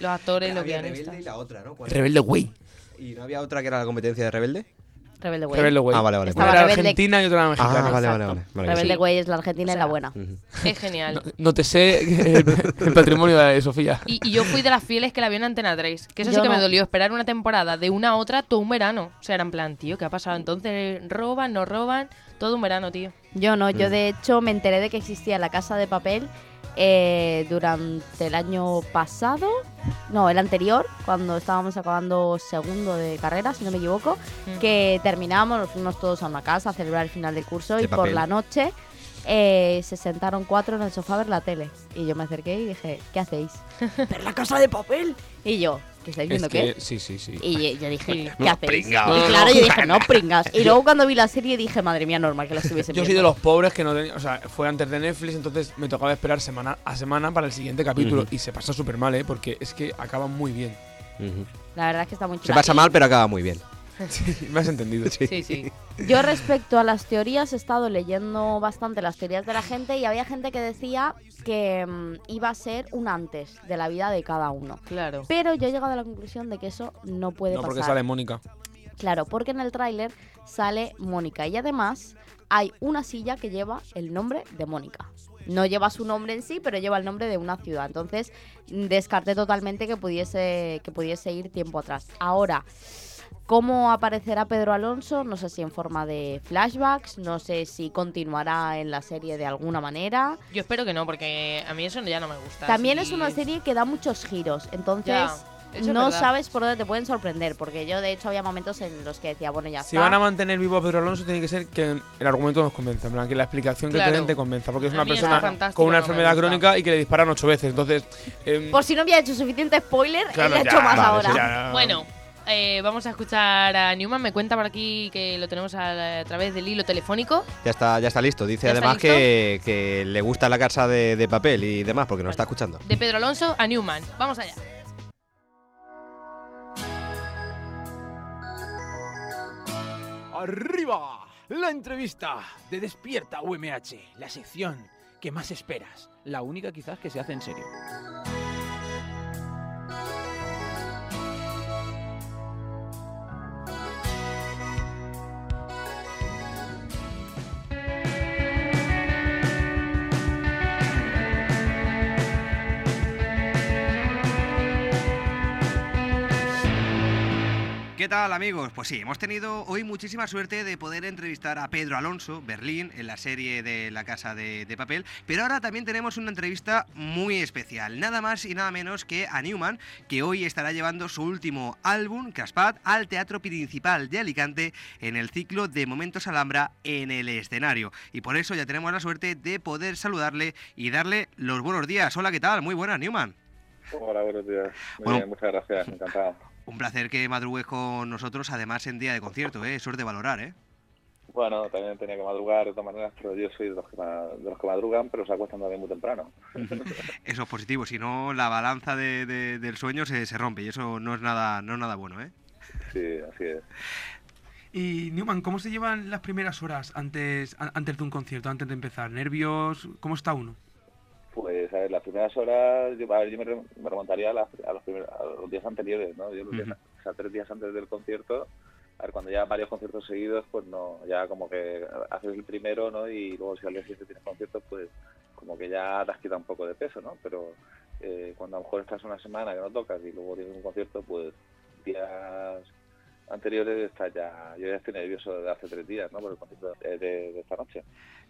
[SPEAKER 2] Los actores, lo
[SPEAKER 3] había
[SPEAKER 2] que han
[SPEAKER 3] Rebelde y la otra, ¿no? ¿Cuál
[SPEAKER 12] Rebelde, güey.
[SPEAKER 3] ¿Y no había otra que era la competencia de Rebelde?
[SPEAKER 7] Rebelde Way.
[SPEAKER 12] Rebelde Way.
[SPEAKER 3] Ah, vale, vale.
[SPEAKER 7] Estaba
[SPEAKER 12] Una era
[SPEAKER 7] Rebelde-
[SPEAKER 12] argentina y otra era mexicana.
[SPEAKER 3] Ah, vale, vale,
[SPEAKER 7] Exacto.
[SPEAKER 3] vale. vale,
[SPEAKER 7] Rebelde
[SPEAKER 3] sí.
[SPEAKER 7] Way es la argentina y la buena.
[SPEAKER 2] Es genial. *laughs*
[SPEAKER 12] No te sé el, el patrimonio de Sofía.
[SPEAKER 2] Y, y yo fui de las fieles que la vio en Antena 3. Que eso sí
[SPEAKER 7] Yo
[SPEAKER 2] que me dolió esperar una temporada de una a otra todo un verano. O sea, era en plan, tío, ¿qué ha pasado? Entonces, roban, no roban, todo un verano, tío.
[SPEAKER 7] Yo no, yo
[SPEAKER 2] Mm.
[SPEAKER 7] de hecho me enteré de que existía la casa de papel eh, durante el año pasado, no, el anterior, cuando estábamos acabando segundo de carrera, si no me equivoco,
[SPEAKER 2] Mm.
[SPEAKER 7] que terminábamos, nos fuimos todos a una casa a celebrar el final del curso
[SPEAKER 3] De
[SPEAKER 7] y por la noche eh, se sentaron cuatro en el sofá a ver la tele. Y yo me acerqué y dije, ¿qué hacéis? *laughs* ver la casa de papel. Y yo, ¿qué estáis viendo
[SPEAKER 12] Es que,
[SPEAKER 7] qué?
[SPEAKER 12] sí, sí, sí.
[SPEAKER 7] Y yo dije, *laughs* ¿qué
[SPEAKER 12] No,
[SPEAKER 7] hacéis?
[SPEAKER 12] pringaos.
[SPEAKER 7] Y claro, yo dije, no pringas. Y *laughs* luego cuando vi la serie dije, madre mía, normal que la estuviese
[SPEAKER 12] Yo soy
[SPEAKER 7] viendo.
[SPEAKER 12] de los pobres que no tenía. O sea, fue antes de Netflix, entonces me tocaba esperar semana a semana para el siguiente capítulo. Y se pasa súper mal, ¿eh? Porque es que acaban muy bien.
[SPEAKER 7] La verdad es que está muy
[SPEAKER 3] Se
[SPEAKER 7] chula.
[SPEAKER 3] pasa mal, pero acaba muy bien.
[SPEAKER 12] Sí, me has entendido.
[SPEAKER 2] Sí, sí.
[SPEAKER 7] Yo respecto a las teorías he estado leyendo bastante las teorías de la gente y había gente que decía que mm, iba a ser un antes de la vida de cada uno.
[SPEAKER 2] Claro.
[SPEAKER 7] Pero yo he llegado a la conclusión de que eso no puede
[SPEAKER 12] No, porque
[SPEAKER 7] pasar.
[SPEAKER 12] sale Mónica.
[SPEAKER 7] Claro, porque en el tráiler sale Mónica y además hay una silla que lleva el nombre de Mónica. No lleva su nombre en sí, pero lleva el nombre de una ciudad. Entonces descarté totalmente que pudiese, que pudiese ir tiempo atrás. Ahora, ¿cómo aparecerá Pedro Alonso? No sé si en forma de flashbacks, no sé si continuará en la serie de alguna manera.
[SPEAKER 2] Yo espero que no, porque a mí eso ya no me gusta.
[SPEAKER 7] También
[SPEAKER 2] Si-
[SPEAKER 7] es una serie que da muchos giros, entonces
[SPEAKER 2] Ya,
[SPEAKER 7] no sabes por dónde te pueden sorprender, porque yo de hecho había momentos en los que decía, bueno, ya
[SPEAKER 12] Si
[SPEAKER 7] está.
[SPEAKER 12] van a mantener vivo a Pedro Alonso, tiene que ser que el argumento nos convenza. En plan, que la explicación que
[SPEAKER 7] Claro.
[SPEAKER 12] te den te convenza. Porque es
[SPEAKER 7] A
[SPEAKER 12] una persona con una
[SPEAKER 7] no me
[SPEAKER 12] enfermedad crónica y que le disparan ocho veces. Entonces. em,
[SPEAKER 7] Por si no había hecho suficiente spoiler,
[SPEAKER 12] Claro,
[SPEAKER 7] él ha
[SPEAKER 12] ya,
[SPEAKER 7] hecho más
[SPEAKER 12] vale,
[SPEAKER 7] ahora.
[SPEAKER 12] ya.
[SPEAKER 2] Bueno, eh, vamos a escuchar a Newman. Me cuenta por aquí que lo tenemos a, a través del hilo telefónico.
[SPEAKER 3] Ya está, ya está listo. Dice
[SPEAKER 2] ¿Ya está
[SPEAKER 3] además que, que le gusta la casa de, de papel y demás, porque nos está escuchando.
[SPEAKER 2] De Pedro Alonso a Newman. Vamos allá.
[SPEAKER 1] ¡Arriba! La entrevista de Despierta UMH, la sección que más esperas. La única quizás que se hace en serio.
[SPEAKER 3] ¿Qué tal amigos? Pues sí, hemos tenido hoy muchísima suerte de poder entrevistar a Pedro Alonso, Berlín, en la serie de La Casa de, de Papel, pero ahora también tenemos una entrevista muy especial, nada más y nada menos que a Newman, que hoy estará llevando su último álbum, Craspat, al Teatro Principal de Alicante en el ciclo de Momentos Alhambra en el escenario. Y por eso ya tenemos la suerte de poder saludarle y darle los buenos días. Hola, ¿qué tal? Muy buenas, Newman.
[SPEAKER 15] Hola, buenos días. Muy
[SPEAKER 3] Bueno.
[SPEAKER 15] bien, muchas gracias, encantado.
[SPEAKER 3] Un placer que madrugues con nosotros, además en día de concierto, ¿eh? Eso es de valorar, ¿eh?
[SPEAKER 15] Bueno, también tenía que madrugar de todas maneras, pero yo soy de los que, ma- de los que madrugan, pero se acuestan también muy temprano. *laughs*
[SPEAKER 3] Eso es positivo, si no la balanza de- de- del sueño se, se rompe y eso no es nada, no es nada bueno, ¿eh?
[SPEAKER 15] Sí, así es.
[SPEAKER 16] Y Newman, ¿cómo se llevan las primeras horas antes, antes de un concierto, antes de empezar? ¿Nervios? ¿Cómo está uno?
[SPEAKER 15] Ver, las primeras horas, yo, a ver, yo me, re- me remontaría a, las- a los primeros, a los días anteriores, ¿no? Yo los días-
[SPEAKER 3] Ujú.
[SPEAKER 15] o sea, tres días antes del concierto, a ver, cuando ya varios conciertos seguidos, pues no, ya como que haces el primero, ¿no? Y luego si al día siguiente tienes concierto, pues como que ya te has quitado un poco de peso, ¿no? Pero eh, cuando a lo mejor estás una semana que no tocas y luego tienes un concierto, pues días anteriores estás ya, yo ya estoy nervioso de hace tres días, ¿no? Por el concierto de, de- de esta noche.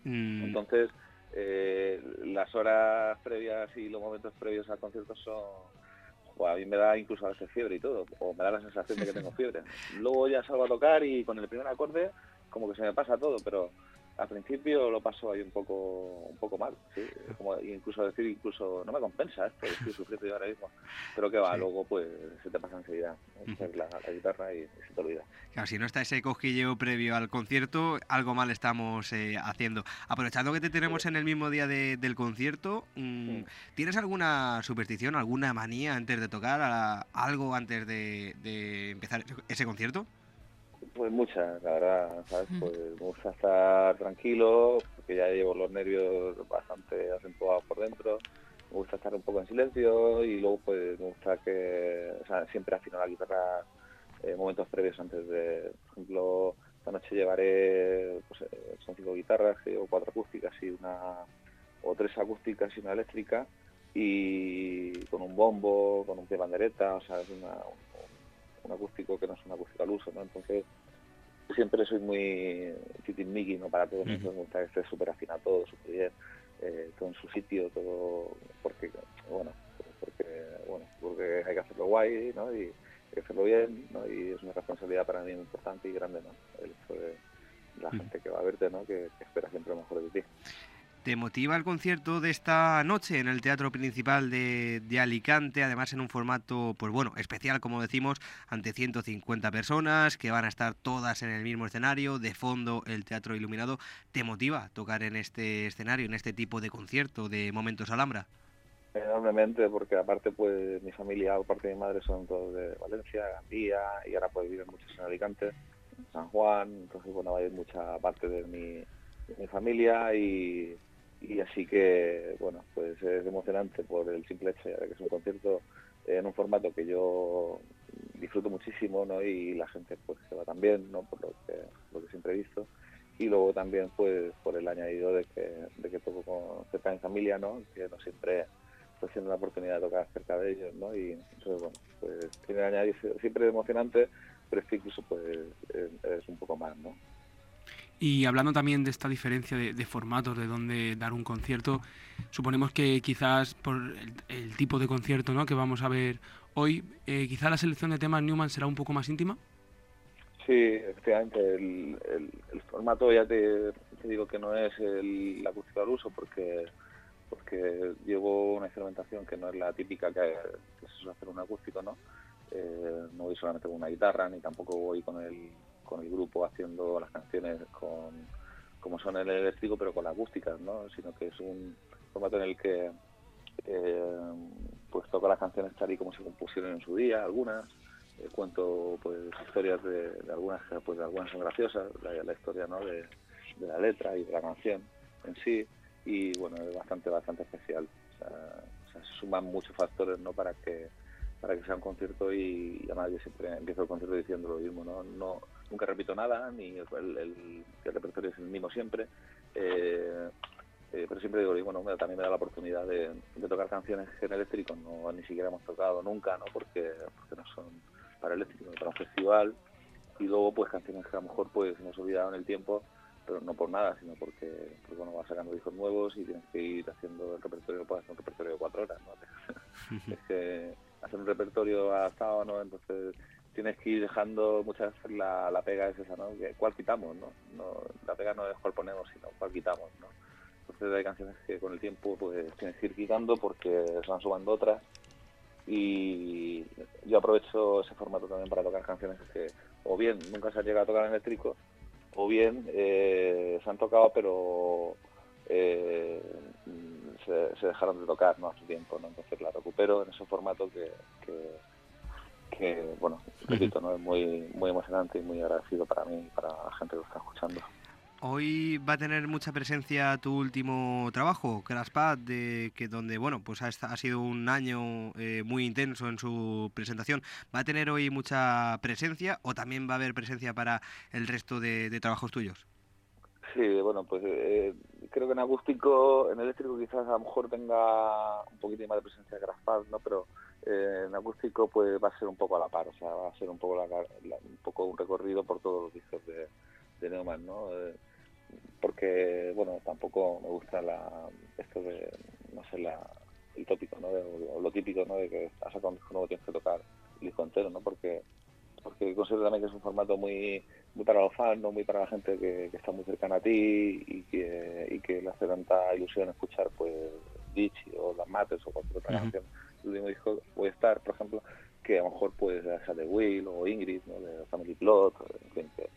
[SPEAKER 3] Mm,
[SPEAKER 15] Entonces, eh, las horas previas y los momentos previos al concierto son... jo, a mí me da incluso a veces fiebre y todo, o me da la sensación de que tengo fiebre. Luego ya salgo a tocar y con el primer acorde como que se me pasa todo, pero al principio lo paso ahí un poco un poco mal, ¿sí? *laughs* Como incluso decir, incluso no me compensa esto, estoy *laughs* sufriendo yo ahora mismo. Pero que va,
[SPEAKER 3] Sí.
[SPEAKER 15] luego pues se te pasa enseguida la, la guitarra y, y se te olvida.
[SPEAKER 3] Claro, si no está ese cosquilleo previo al concierto, algo mal estamos eh, haciendo. Aprovechando que te tenemos en el mismo día de- del concierto, mm, ¿tienes alguna superstición, alguna manía antes de tocar, algo antes de, de empezar ese concierto?
[SPEAKER 15] Pues muchas, la verdad, ¿sabes? Pues me gusta estar tranquilo, porque ya llevo los nervios bastante acentuados por dentro. Me gusta estar un poco en silencio y luego pues me gusta que, o sea, siempre afino la guitarra eh, momentos previos antes de, por ejemplo, esta noche llevaré, pues, eh, son cinco guitarras, que llevo cuatro acústicas y una, o tres acústicas y una eléctrica, y con un bombo, con un pie bandereta, o sea, es una, un, un acústico que no es un acústico al uso, ¿no? Entonces, siempre soy muy tiquismiqui, ¿no? Para todos,
[SPEAKER 3] Ujú.
[SPEAKER 15] entonces me gusta que esté súper afinado todo, súper bien, eh, todo en su sitio, todo, porque, bueno, porque, bueno, porque hay que hacerlo guay, ¿no? Y hay que hacerlo bien, ¿no? Y es una responsabilidad para mí muy importante y grande, ¿no? El hecho de la gente que va a verte, ¿no? Que, que espera siempre lo mejor de ti.
[SPEAKER 17] ¿Te motiva el concierto de esta noche en el Teatro Principal de, Alicante? Además en un formato, pues bueno, especial, como decimos, ante 150 personas que van a estar todas en el mismo escenario, de fondo el teatro iluminado. ¿Te motiva tocar en este escenario, en este tipo de concierto de Momentos Alhambra?
[SPEAKER 15] Enormemente, porque aparte, pues mi familia, aparte de mi madre, son todos de Valencia, Gandía, y ahora pues viven muchos en Alicante, San Juan, entonces bueno, ir mucha parte de mi familia y, y así que, bueno, pues es emocionante por el simple hecho de que es un concierto en un formato que yo disfruto muchísimo, ¿no? Y la gente pues se va también, ¿no? Por lo que, lo que siempre he visto. Y luego también pues por el añadido de que, de que toco cerca mi familia, ¿no? Que no siempre pues tiene la oportunidad de tocar cerca de ellos, ¿no? Y bueno, pues tiene añadido siempre emocionante, pero este incluso pues es, es un poco más, ¿no?
[SPEAKER 16] Y hablando también de esta diferencia de, de formatos, de dónde dar un concierto, suponemos que quizás por el, el tipo de concierto ¿no? que vamos a ver hoy, eh, quizá la selección de temas Newman será un poco más íntima.
[SPEAKER 15] Sí, efectivamente, el, el, el formato ya te, te digo que no es el, la acústica al uso porque porque llevo una instrumentación que no es la típica que, que se suele hacer un acústico, ¿no? Eh, no voy solamente con una guitarra, ni tampoco voy con el, con el grupo haciendo las canciones con, como son el eléctrico, pero con la acústica, ¿no? Sino que es un formato en el que eh, pues toco las canciones tal y como se compusieron en su día, algunas, eh, cuento pues historias de, de algunas pues de algunas son graciosas, la, historia ¿no? de, de la letra y de la canción en sí, y bueno, es bastante, bastante especial. O sea, o suman muchos factores ¿no? para que para que sea un concierto y, y además siempre empiezo el concierto diciendo lo mismo, ¿no? no nunca repito nada, ni el, repertorio es el mismo siempre, eh, eh, pero siempre digo, y bueno, me- también me da la oportunidad de, tocar canciones en eléctrico no ni siquiera hemos tocado nunca, ¿no? Porque, porque no son para eléctrico, para un festival, y luego pues canciones que a lo mejor pues hemos olvidado en el tiempo, pero no por nada, sino porque, porque bueno, vas sacando discos nuevos y tienes que ir haciendo el repertorio, pues un repertorio de cuatro horas, ¿no? *laughs* es que hacer un repertorio adaptado, ¿no? Entonces tienes que ir dejando muchas veces la, la pega es esa, ¿no? ¿Cuál quitamos, no? no? La pega no es cuál ponemos, sino cuál quitamos, ¿no? Entonces hay canciones que con el tiempo pues tienes que ir quitando porque se van sumando otras y yo aprovecho ese formato también para tocar canciones que o bien nunca se han llegado a tocar en eléctrico o bien eh, se han tocado pero eh, se, dejaron de tocar no hace tiempo no entonces la recupero en ese formato que, que, bueno repito no es muy muy emocionante y muy agradecido para mí y para la gente que lo está escuchando
[SPEAKER 17] Hoy va a tener mucha presencia tu último trabajo, Crashpad, de que donde bueno, pues ha, ha sido un año eh, muy intenso en su presentación. ¿Va a tener hoy mucha presencia o también va a haber presencia para el resto de, de trabajos tuyos?
[SPEAKER 15] Sí, bueno, pues eh, creo que en acústico, en eléctrico quizás a lo mejor tenga un poquito más de presencia que Graspad, ¿no? Pero eh, en acústico pues va a ser un poco a la par, o sea, va a ser un poco la, la- un poco un recorrido por todos los discos de, de Neumann, ¿no? Eh, porque, bueno, tampoco me gusta la, esto de, no sé, la, el tópico, ¿no? De- o lo típico, ¿no? De que has sacado un disco nuevo tienes que tocar el disco entero, ¿no? Porque porque considero también que es un formato muy muy para los fans, ¿no? muy para la gente que, que está muy cercana a ti y que, y que le hace tanta ilusión escuchar pues Ditch o Las Mates o cualquier otra canción. El último disco voy a estar, por ejemplo, que a lo mejor pues esa de Will o Ingrid, ¿no? de Family Plot, en fin, que,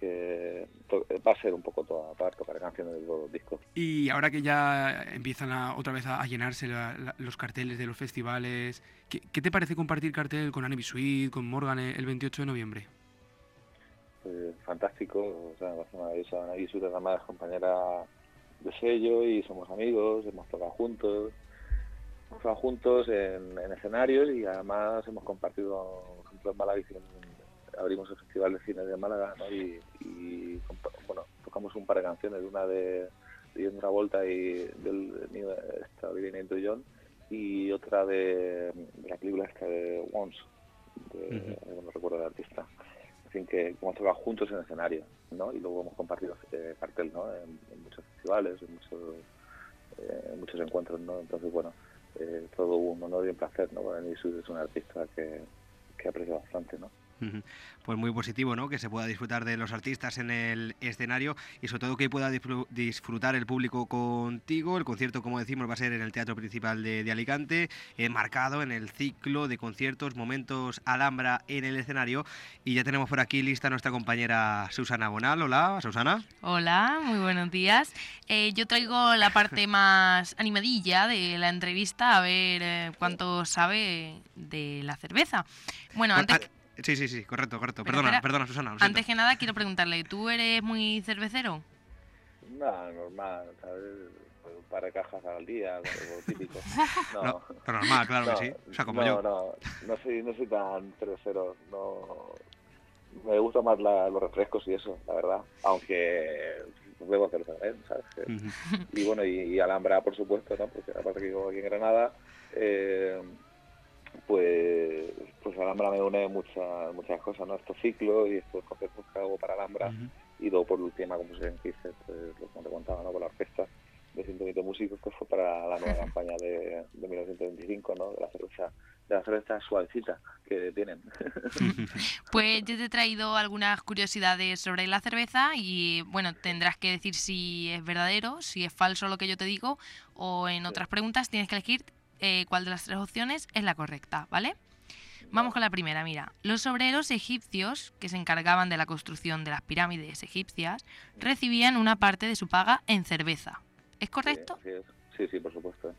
[SPEAKER 15] que to- va a ser un poco toda para tocar canciones de los discos.
[SPEAKER 16] Y ahora que ya empiezan a- otra vez a, a llenarse la- la- los carteles de los festivales, ¿qué, qué te parece compartir cartel con Anne Sweet, con Morgan el, el 28 de noviembre?
[SPEAKER 15] pues, fantástico, o sea, me parece maravilloso. Ana Guisu es además compañera de sello y somos amigos, hemos tocado juntos, hemos tocado juntos en, en escenarios y además hemos compartido, por ejemplo, en Málaga abrimos el Festival de Cine de Málaga ¿no? y, bueno, tocamos un par de canciones, una de, de John Travolta y del mío, esta Olivia Newton-John y otra de, de la película esta de Once, de, no recuerdo el artista. Fin, que hemos tocado juntos en escenario, ¿no? Y luego hemos compartido eh, cartel, ¿no? En, en muchos festivales, en muchos, eh, en muchos encuentros, ¿no? Entonces, bueno, eh, todo un honor y un placer, ¿no? Para mí es un artista que, que aprecio bastante, ¿no?
[SPEAKER 17] Pues muy positivo, ¿no? Que se pueda disfrutar de los artistas en el escenario y sobre todo que pueda disfru- disfrutar el público contigo. El concierto, como decimos, va a ser en el Teatro Principal de, de Alicante, eh, marcado en el ciclo de conciertos, momentos Alhambra en el escenario. Y ya tenemos por aquí lista nuestra compañera Susana Bonal. Hola, Susana.
[SPEAKER 2] Hola, muy buenos días. Eh, yo traigo la parte *laughs* más animadilla de la entrevista, a ver eh, cuánto sabe de la cerveza. Bueno,
[SPEAKER 17] Bueno,
[SPEAKER 2] antes,
[SPEAKER 17] Sí, sí, sí, correcto, correcto.
[SPEAKER 2] Pero
[SPEAKER 17] Perdona,
[SPEAKER 2] espera,
[SPEAKER 17] perdona, Susana.
[SPEAKER 2] antes que nada quiero preguntarle, ¿tú eres muy cervecero?
[SPEAKER 15] Nada, normal, ¿sabes? Pues un par de cajas al día, algo típico. *laughs* No,
[SPEAKER 17] Lo- lo normal, claro que
[SPEAKER 15] no,
[SPEAKER 17] sí. O sea, como
[SPEAKER 15] no,
[SPEAKER 17] yo.
[SPEAKER 15] No, no soy, no soy tan cervecero, no... Me gustan más la- los refrescos y eso, la verdad. Aunque bebo cerveza, ¿eh? ¿sabes? Y bueno, y, y Alhambra, por supuesto, ¿no? Porque aparte que vivo aquí en Granada, eh, pues, pues Alhambra me une muchas muchas cosas, ¿no? Estos ciclos y estos conciertos que hago para Alhambra. Y luego por última, como se dice, pues, que te contaba, ¿no? Con la orquesta de 120 músicos, que fue para la nueva campaña de, de 1925, ¿no? De la cerveza, de la cerveza suavecita que tienen. *laughs*
[SPEAKER 2] Pues yo te he traído algunas curiosidades sobre la cerveza y bueno, tendrás que decir si es verdadero, si es falso lo que yo te digo o en otras preguntas tienes que elegir eh, cuál de las tres opciones es la correcta, ¿vale? Vamos con la primera, mira. Los obreros egipcios que se encargaban de la construcción de las pirámides egipcias recibían una parte de su paga en cerveza. ¿Es correcto?
[SPEAKER 15] Sí, sí, sí, por supuesto.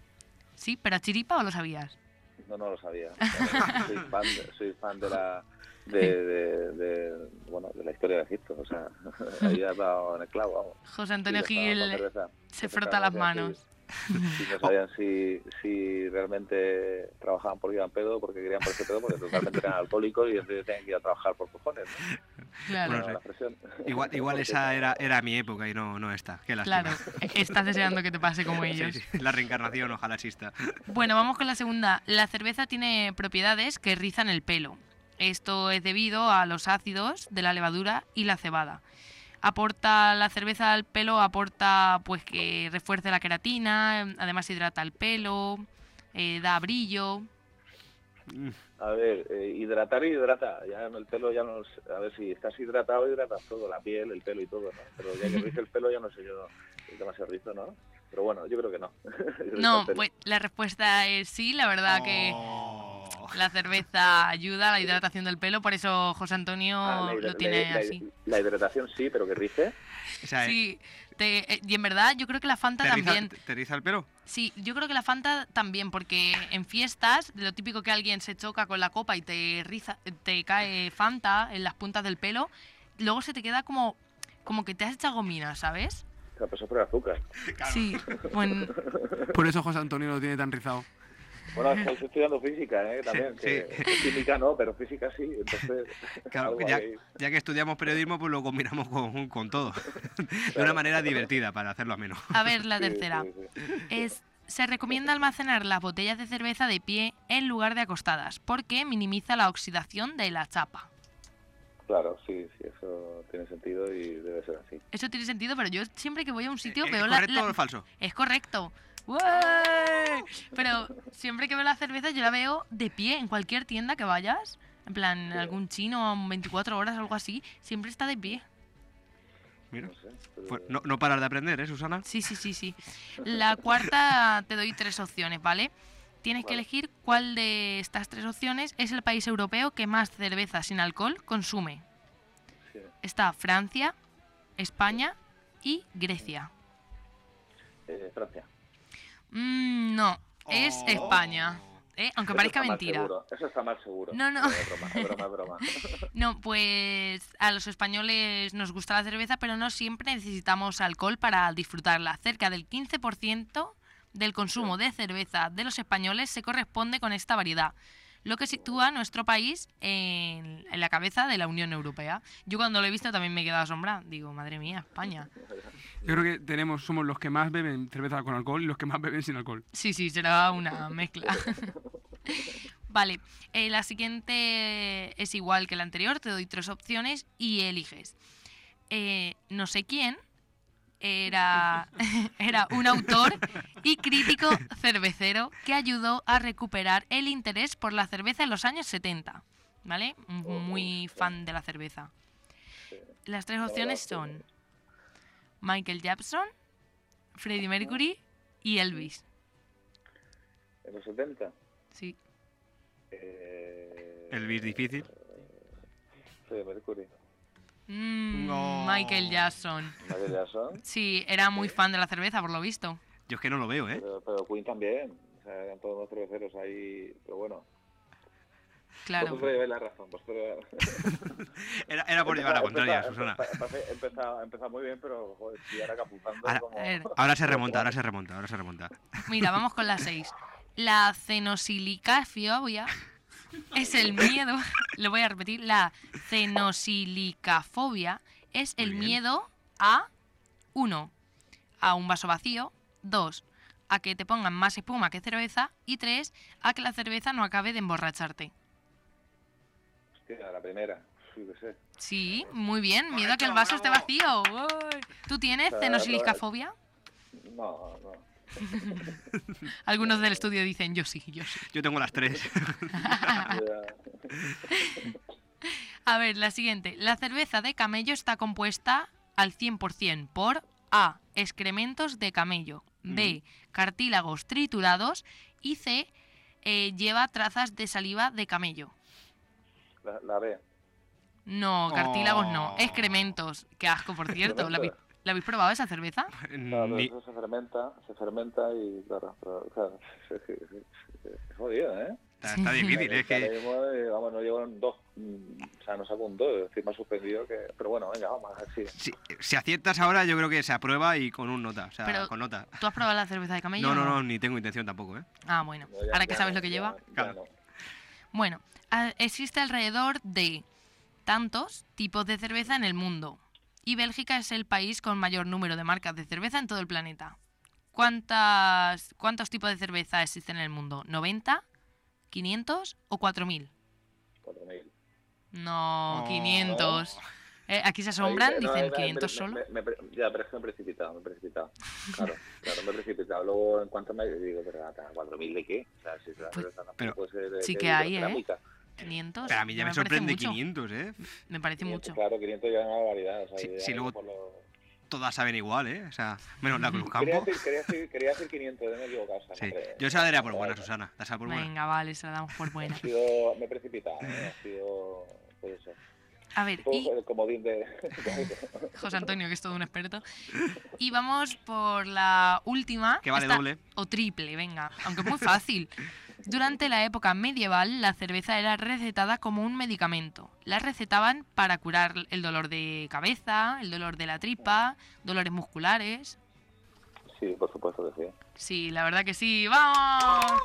[SPEAKER 2] Sí, pero a chiripa o lo sabías?
[SPEAKER 15] No, no lo sabía. *laughs* soy, fan de, soy fan de la de, de, de, bueno, de la historia de Egipto. O sea, *laughs* ahí dado en el clavo, vamos.
[SPEAKER 2] José Antonio
[SPEAKER 15] Sí,
[SPEAKER 2] Gil se frota las
[SPEAKER 15] decir, no sabían si, si realmente trabajaban porque iban pedo, porque querían ponerse pedo, porque totalmente eran alcohólicos y entonces tenían que ir a trabajar por cojones. ¿no?
[SPEAKER 2] Claro.
[SPEAKER 15] Bueno.
[SPEAKER 17] Igual, igual *laughs* esa era, era mi época y no, no esta. Qué lástima.
[SPEAKER 2] Claro, estás deseando que te pase como *laughs*
[SPEAKER 17] Sí,
[SPEAKER 2] ellos.
[SPEAKER 17] sí, La reencarnación, ojalá exista.
[SPEAKER 2] Bueno, vamos con la segunda. La cerveza tiene propiedades que rizan el pelo. Esto es debido a los ácidos de la levadura y la cebada. Aporta la cerveza al pelo, aporta pues que refuerce la queratina, además hidrata el pelo, eh, da brillo.
[SPEAKER 15] A ver, eh, hidratar y hidrata. Ya en el pelo ya no sé- A ver, si estás hidratado, hidratas todo, la piel, el pelo y todo, ¿no? Pero ya que rice el pelo, ya no sé yo. Es demasiado rizo, ¿no? Pero bueno, yo creo que no. *laughs*
[SPEAKER 2] No,
[SPEAKER 15] el
[SPEAKER 2] pues la respuesta es sí, la verdad que la cerveza ayuda a la hidratación del pelo, por eso José Antonio
[SPEAKER 15] Ah,
[SPEAKER 2] lo tiene
[SPEAKER 15] la-
[SPEAKER 2] así.
[SPEAKER 15] La hidratación sí, pero que rice.
[SPEAKER 2] Sí, te- eh, y en verdad yo creo que la Fanta
[SPEAKER 17] ¿Te riza,
[SPEAKER 2] también.
[SPEAKER 17] te riza el pelo?
[SPEAKER 2] Sí, yo creo que la Fanta también, porque en fiestas, lo típico que alguien se choca con la copa y te riza, te cae Fanta en las puntas del pelo, luego se te queda como, como que te has echado gomina, ¿sabes?
[SPEAKER 15] Eso por el azúcar.
[SPEAKER 2] Sí, *laughs* bueno,
[SPEAKER 16] Por eso José Antonio lo tiene tan rizado.
[SPEAKER 15] Bueno, estoy estudiando física, ¿eh? También. que Química no, pero física sí. Entonces, *laughs*
[SPEAKER 17] Claro, ya, que estudiamos periodismo, pues lo combinamos con, con todo. *laughs* De una manera divertida, para hacerlo ameno.
[SPEAKER 2] a ver la
[SPEAKER 15] Sí,
[SPEAKER 2] tercera.
[SPEAKER 15] sí, sí.
[SPEAKER 2] Es, se recomienda almacenar las botellas de cerveza de pie en lugar de acostadas, porque minimiza la oxidación de la chapa.
[SPEAKER 15] Claro, sí, sí, eso tiene sentido y debe ser así.
[SPEAKER 2] Eso tiene sentido, pero yo siempre que voy a un sitio
[SPEAKER 17] ¿Es
[SPEAKER 2] veo la,
[SPEAKER 17] correcto
[SPEAKER 2] la-
[SPEAKER 17] o falso?
[SPEAKER 2] Es correcto. Pero siempre que veo la cerveza yo la veo de pie en cualquier tienda que vayas. En plan, algún chino, 24 horas o algo así, siempre está de pie.
[SPEAKER 17] Mira. Pues no, no parar de aprender, ¿eh, Susana?
[SPEAKER 2] Sí, sí, sí, sí. La cuarta te doy tres opciones, ¿vale? Tienes que elegir cuál de estas tres opciones es el país europeo que más cerveza sin alcohol consume. Está Francia, España y Grecia.
[SPEAKER 15] Eh, Francia.
[SPEAKER 2] Mm, no, es España. ¿eh? Aunque
[SPEAKER 15] Eso
[SPEAKER 2] parezca mentira.
[SPEAKER 15] seguro, Eso está mal seguro.
[SPEAKER 2] No, no.
[SPEAKER 15] Es broma, es broma, es broma. *laughs*
[SPEAKER 2] No, pues a los españoles nos gusta la cerveza, pero no siempre necesitamos alcohol para disfrutarla. Cerca del 15% del consumo de cerveza de los españoles se corresponde con esta variedad. Lo que sitúa a nuestro país en, en la cabeza de la Unión Europea. Yo cuando lo he visto también me he quedado asombrada. Digo, madre mía, España.
[SPEAKER 16] Yo creo que tenemos, somos los que más beben cerveza con alcohol y los que más beben sin alcohol.
[SPEAKER 2] Sí, sí, será una mezcla. *laughs* vale, eh, la siguiente es igual que la anterior, te doy tres opciones y eliges. Eh, no sé quién era, *laughs* era un autor y crítico cervecero que ayudó a recuperar el interés por la cerveza en los años 70. ¿Vale? Muy fan de la cerveza. Las tres opciones son Michael Jackson, Freddie Mercury y Elvis.
[SPEAKER 15] ¿En los 70?
[SPEAKER 2] Sí.
[SPEAKER 15] Eh,
[SPEAKER 3] Elvis difícil.
[SPEAKER 15] Freddie Mercury.
[SPEAKER 2] Mm,
[SPEAKER 3] No.
[SPEAKER 2] Michael Jackson.
[SPEAKER 15] Michael Jackson.
[SPEAKER 2] Sí, era muy fan de la cerveza, por lo visto.
[SPEAKER 3] Yo es que no lo veo, ¿eh?
[SPEAKER 15] Pero, pero Queen también. O sea, eran todos los cerveceros ahí. Pero bueno.
[SPEAKER 2] Claro.
[SPEAKER 15] Vosotros lleváis la razón. vosotros- *laughs*
[SPEAKER 3] Era, era por llevar la contraria,
[SPEAKER 15] Empezaba-
[SPEAKER 3] Susana.
[SPEAKER 15] empezaba- muy bien, pero joder, estoy ahora capuzando
[SPEAKER 3] Ahora,
[SPEAKER 15] como...
[SPEAKER 3] ahora se remonta, ahora se remonta, ahora se remonta.
[SPEAKER 2] Mira, vamos con la 6. La *laughs* cenosilicafobia es el miedo, *laughs* lo voy a repetir, la cenosilicafobia es el miedo a, uno, a un vaso vacío, dos, a que te pongan más espuma que cerveza y tres, a que la cerveza no acabe de emborracharte.
[SPEAKER 15] Hostia, la primera. Sí, que sé.
[SPEAKER 2] Sí, muy bien, miedo a que el vaso esté vacío. Uy. ¿Tú tienes cenosilicafobia?
[SPEAKER 15] No, no. *laughs*
[SPEAKER 2] Algunos del estudio dicen yo sí, yo sí.
[SPEAKER 3] Yo tengo las tres. *laughs*
[SPEAKER 2] A ver, la siguiente. La cerveza de camello está compuesta al 100% por A. Excrementos de camello. B. Cartílagos triturados. Y C. eh, lleva trazas de saliva de camello.
[SPEAKER 15] La, la B.
[SPEAKER 2] No, cartílagos no.
[SPEAKER 3] Oh.
[SPEAKER 2] Excrementos. Qué asco, por cierto. ¿La la habéis probado esa cerveza? *laughs*
[SPEAKER 15] Claro, eso se fermenta, se fermenta y claro, pero, claro, *laughs* es, es- jodido, ¿eh?
[SPEAKER 3] Está, está difícil, es que...
[SPEAKER 15] Mismo, eh, Vamos, no llevo un 2, o sea, no saco un 2, estoy más suspendido que... Pero bueno, venga, vamos, a ver si...
[SPEAKER 3] Si, aciertas ahora, yo creo que se aprueba y con un nota, o sea,
[SPEAKER 2] Pero-
[SPEAKER 3] con nota.
[SPEAKER 2] ¿Tú has probado la cerveza de camello?
[SPEAKER 3] No, no, no, ni tengo intención tampoco, ¿eh?
[SPEAKER 2] Ah, bueno.
[SPEAKER 15] No, ya-
[SPEAKER 2] Ahora que
[SPEAKER 15] ya
[SPEAKER 2] sabes
[SPEAKER 15] no,
[SPEAKER 2] lo que
[SPEAKER 15] ya-
[SPEAKER 2] lleva.
[SPEAKER 15] ya no.
[SPEAKER 2] Bueno, existe alrededor de tantos tipos de cerveza en el mundo. Y Bélgica es el país con mayor número de marcas de cerveza en todo el planeta. ¿Cuántas, ¿Cuántos tipos de cerveza existen en el mundo? ¿90? ¿500 o 4000?
[SPEAKER 15] 4.000.
[SPEAKER 2] No,
[SPEAKER 15] Oh.
[SPEAKER 2] 500. Eh, aquí se asombran,
[SPEAKER 15] Ahí, no,
[SPEAKER 2] dicen
[SPEAKER 15] ahí, me-
[SPEAKER 2] 500
[SPEAKER 15] me-
[SPEAKER 2] solo.
[SPEAKER 15] me- me- ya, pero es que me he precipitado, me he precipitado. Claro, *laughs* claro, me he precipitado. Luego, en cuanto me digo, pero ¿a ¿4.000 de qué? O sea, si la cerveza tampoco
[SPEAKER 3] pero-
[SPEAKER 15] puede ser de,
[SPEAKER 2] sí
[SPEAKER 15] de
[SPEAKER 2] que hay, ¿eh?
[SPEAKER 15] Hidrocerámica.
[SPEAKER 2] 500.
[SPEAKER 3] Pero a mí ya
[SPEAKER 2] no
[SPEAKER 3] me
[SPEAKER 2] parece
[SPEAKER 3] sorprende
[SPEAKER 2] mucho.
[SPEAKER 3] 500, ¿eh?
[SPEAKER 2] Me parece
[SPEAKER 15] 500,
[SPEAKER 2] mucho.
[SPEAKER 15] Claro, 500 ya es una barbaridad. O sea,
[SPEAKER 3] Sí,
[SPEAKER 15] ya
[SPEAKER 3] sí, luego-
[SPEAKER 15] por lo-
[SPEAKER 3] Todas saben igual, ¿eh? O sea, menos la Cruz
[SPEAKER 15] Quería
[SPEAKER 3] Campo.
[SPEAKER 15] decir, quería, decir, quería decir 500, me he equivocado. o sea,
[SPEAKER 3] Sí. Yo esa la daría por buena, Susana. La por buena.
[SPEAKER 2] Venga, vale, se la damos por buena. *laughs*
[SPEAKER 15] Ha sido, me he precipitado, ¿eh? ha sido, pues eso.
[SPEAKER 2] A ver, y
[SPEAKER 15] de... *laughs*
[SPEAKER 2] José Antonio, que es todo un experto. Y vamos por la última.
[SPEAKER 3] Que vale
[SPEAKER 2] esta-
[SPEAKER 3] doble.
[SPEAKER 2] O triple, venga, aunque es muy fácil. Durante la época medieval, la cerveza era recetada como un medicamento. La recetaban para curar el dolor de cabeza, el dolor de la tripa, dolores musculares.
[SPEAKER 15] Sí, por supuesto que sí.
[SPEAKER 2] Sí, la verdad que sí. ¡Vamos!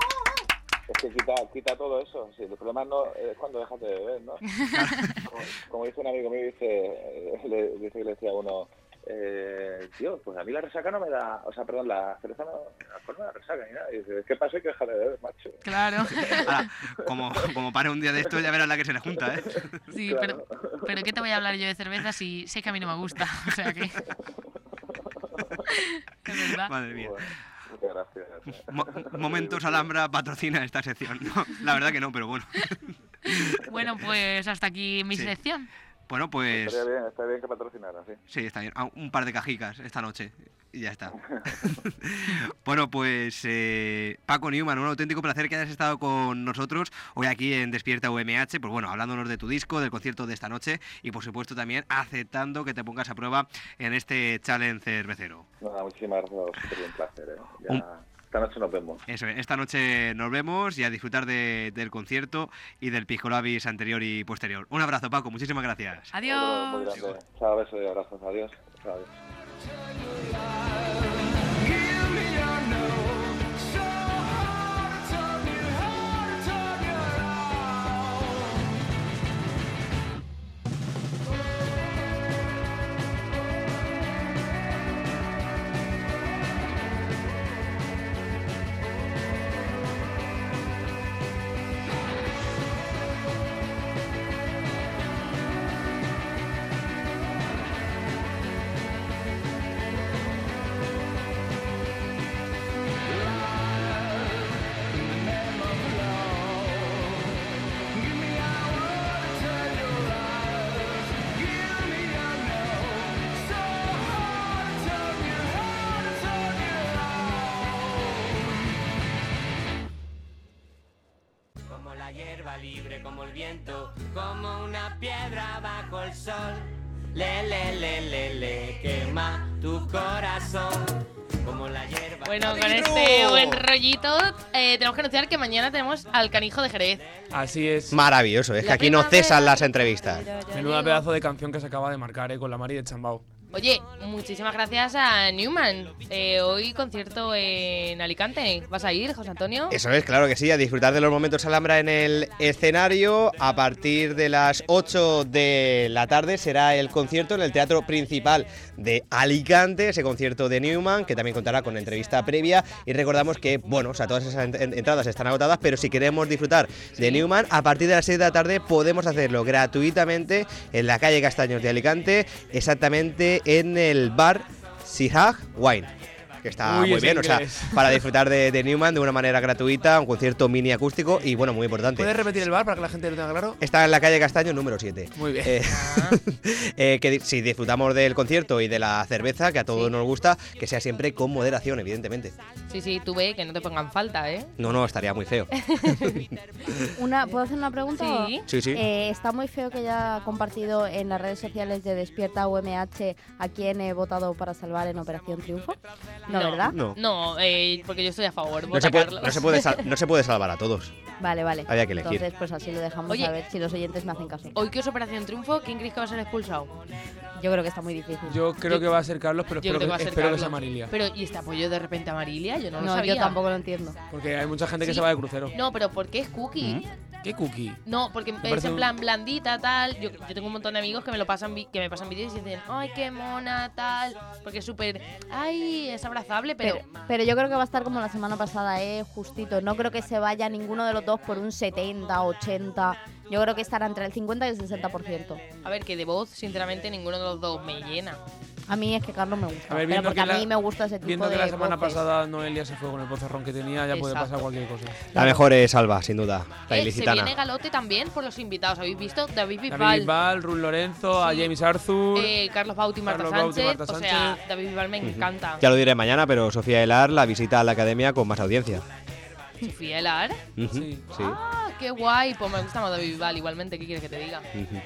[SPEAKER 15] Es que quita, quita todo eso. Sí, el problema no es cuando dejas de beber, ¿no? *laughs* como, como dice un amigo mío, dice, eh, le, dice que le decía a uno, eh, tío, pues a mí la resaca no me da, o sea, perdón, la cerveza no, no me da resaca ni nada. Y dice, ¿qué pasa? Que dejar de beber, macho.
[SPEAKER 2] Claro. *laughs*
[SPEAKER 3] Ahora, como, como pare un día de esto, ya verás la que se le junta, ¿eh?
[SPEAKER 2] Sí, *laughs* pero, pero ¿qué te voy a hablar yo de cerveza si sé que a mí no me gusta? O sea que... *laughs* Es verdad.
[SPEAKER 3] Madre mía.
[SPEAKER 15] Bueno, muchas gracias.
[SPEAKER 3] Mo- Momentos Alhambra patrocina esta sección. No, la verdad que no, pero bueno.
[SPEAKER 2] Bueno, pues hasta aquí mi
[SPEAKER 3] Sí.
[SPEAKER 2] sección.
[SPEAKER 3] Bueno, pues...
[SPEAKER 15] Estaría bien, estaría bien que patrocinara, sí.
[SPEAKER 3] Sí, está bien. Ah, Un par de cajicas esta noche. Y ya está. *laughs* *laughs* bueno, pues eh, Paco Newman, un auténtico placer que hayas estado con nosotros hoy aquí en Despierta UMH. Pues bueno, hablándonos de tu disco, del concierto de esta noche y por supuesto también aceptando que te pongas a prueba en este challenge cervecero.
[SPEAKER 15] Nada, muchísimas gracias un placer, ¿eh? Ya,
[SPEAKER 3] Un-
[SPEAKER 15] Esta noche nos vemos.
[SPEAKER 3] Eso, es, esta noche nos vemos y a disfrutar de- del concierto y del Pisco Labis anterior y posterior. Un abrazo, Paco, muchísimas gracias.
[SPEAKER 15] Muy
[SPEAKER 2] Adiós.
[SPEAKER 15] grande. Chao, besos y abrazos. Adiós.
[SPEAKER 13] Libre, como el viento, como una piedra bajo el sol. Le, le, le, le, le, quema tu corazón, como la hierba.
[SPEAKER 2] Bueno, con este buen rollito, eh, tenemos que anunciar que mañana tenemos al canijo de Jerez.
[SPEAKER 12] Así es.
[SPEAKER 3] Maravilloso, es que aquí no
[SPEAKER 2] primavera.
[SPEAKER 3] cesan las entrevistas.
[SPEAKER 12] Menuda pedazo de canción que se acaba de marcar, eh, con la Mari de Chambao.
[SPEAKER 2] Oye, muchísimas gracias a Newman. Eh, hoy concierto en Alicante. ¿Vas a ir, José Antonio?
[SPEAKER 3] Eso es, claro que sí, a disfrutar de los momentos Alhambra en el escenario. A partir de las 8 de la tarde será el concierto en el Teatro Principal de Alicante, ese concierto de Newman, que también contará con entrevista previa. Y recordamos que, bueno, o sea, todas esas en- en- entradas están agotadas, pero si queremos disfrutar de Newman, a partir de las 6 de la tarde podemos hacerlo gratuitamente en la calle Castaños de Alicante, exactamente en el bar Sihag Wine. Que está
[SPEAKER 12] Uy,
[SPEAKER 3] muy bien, o sea, para disfrutar de, de Newman de una manera gratuita, un concierto mini acústico y bueno, muy importante.
[SPEAKER 12] ¿Puedes repetir el bar para que la gente lo tenga claro?
[SPEAKER 3] Está en la calle Castaño número 7.
[SPEAKER 12] Muy bien.
[SPEAKER 3] Eh, *laughs* eh, que si disfrutamos del concierto y de la cerveza, que a todos nos gusta, que sea siempre con moderación, evidentemente.
[SPEAKER 2] Sí, sí, tú ve que no te pongan falta, ¿eh?
[SPEAKER 3] No, no, estaría muy feo. *laughs*
[SPEAKER 7] Una, ¿Puedo hacer una pregunta?
[SPEAKER 2] Sí.
[SPEAKER 3] Sí, sí.
[SPEAKER 7] Eh, está muy feo que haya compartido en las redes sociales de Despierta UMH a quien he votado para salvar en Operación Triunfo. No, ¿verdad?
[SPEAKER 3] No.
[SPEAKER 2] No, eh, porque yo estoy a favor.
[SPEAKER 3] No
[SPEAKER 2] Vota
[SPEAKER 3] se, puede,
[SPEAKER 2] Carlos.
[SPEAKER 3] no, se puede sal- no se puede *laughs* salvar a todos.
[SPEAKER 7] Vale, vale.
[SPEAKER 3] Había que elegir.
[SPEAKER 7] Entonces, pues así lo dejamos
[SPEAKER 2] Oye.
[SPEAKER 7] a ver si los oyentes me hacen caso.
[SPEAKER 2] Hoy que es Operación Triunfo, ¿quién crees que va a ser expulsado?
[SPEAKER 7] Yo creo que está muy difícil.
[SPEAKER 12] Yo creo que va a ser Carlos, pero espero,
[SPEAKER 2] que va a
[SPEAKER 12] que,
[SPEAKER 2] ser
[SPEAKER 12] espero que
[SPEAKER 2] Carlos.
[SPEAKER 12] sea Marilia.
[SPEAKER 2] Pero, ¿y este apoyo de repente a Marilia? Yo no, lo
[SPEAKER 7] No,
[SPEAKER 2] sabía.
[SPEAKER 7] yo tampoco lo entiendo.
[SPEAKER 12] Porque hay mucha gente que
[SPEAKER 2] Sí.
[SPEAKER 12] se va de crucero.
[SPEAKER 2] No, pero ¿por qué es cookie?
[SPEAKER 12] ¿Qué cookie?
[SPEAKER 2] No, porque
[SPEAKER 12] Me
[SPEAKER 2] es
[SPEAKER 12] parece
[SPEAKER 2] en plan blandita, tal. Yo, yo tengo un montón de amigos que me lo pasan que me pasan vídeos y dicen, ay, qué mona, tal. Porque es súper, ay, es abrazable, pero...
[SPEAKER 7] Pero, pero yo creo que va a estar como la semana pasada, ¿eh? Justito. No creo que se vaya ninguno de los dos por un 70, 80. Yo creo que estará entre el 50 y el 60%.
[SPEAKER 2] A ver, que de voz, sinceramente, ninguno de los dos me llena.
[SPEAKER 7] A mí es que Carlos me gusta.
[SPEAKER 12] A ver,
[SPEAKER 7] pero
[SPEAKER 12] viendo
[SPEAKER 7] porque
[SPEAKER 12] que
[SPEAKER 7] a mí me gusta ese tipo
[SPEAKER 12] Viendo
[SPEAKER 7] de
[SPEAKER 12] que la semana
[SPEAKER 7] voces.
[SPEAKER 12] pasada Noelia se fue con el pozarrón que tenía, ya puede
[SPEAKER 2] Exacto.
[SPEAKER 12] pasar cualquier cosa.
[SPEAKER 3] La mejor es Alba, sin duda. La
[SPEAKER 2] Eh, se
[SPEAKER 3] ilicitana.
[SPEAKER 2] viene galote también por los invitados. ¿Habéis visto? David Bisbal,
[SPEAKER 12] David Bisbal, Rul Lorenzo, a James Arthur.
[SPEAKER 2] eh, Carlos Bauti y Marta
[SPEAKER 12] Carlos
[SPEAKER 2] Sánchez.
[SPEAKER 12] Marta
[SPEAKER 2] O sea,
[SPEAKER 12] Sánchez.
[SPEAKER 2] David Bisbal me encanta.
[SPEAKER 3] Ya lo diré mañana, pero Sofía Elar la visita a la academia con más audiencia.
[SPEAKER 2] Sofía Elar.
[SPEAKER 3] Ujú, sí.
[SPEAKER 2] Ah, qué guay. Pues me gusta más David Bisbal igualmente. ¿Qué quieres que te diga?
[SPEAKER 3] Ujú. Mm,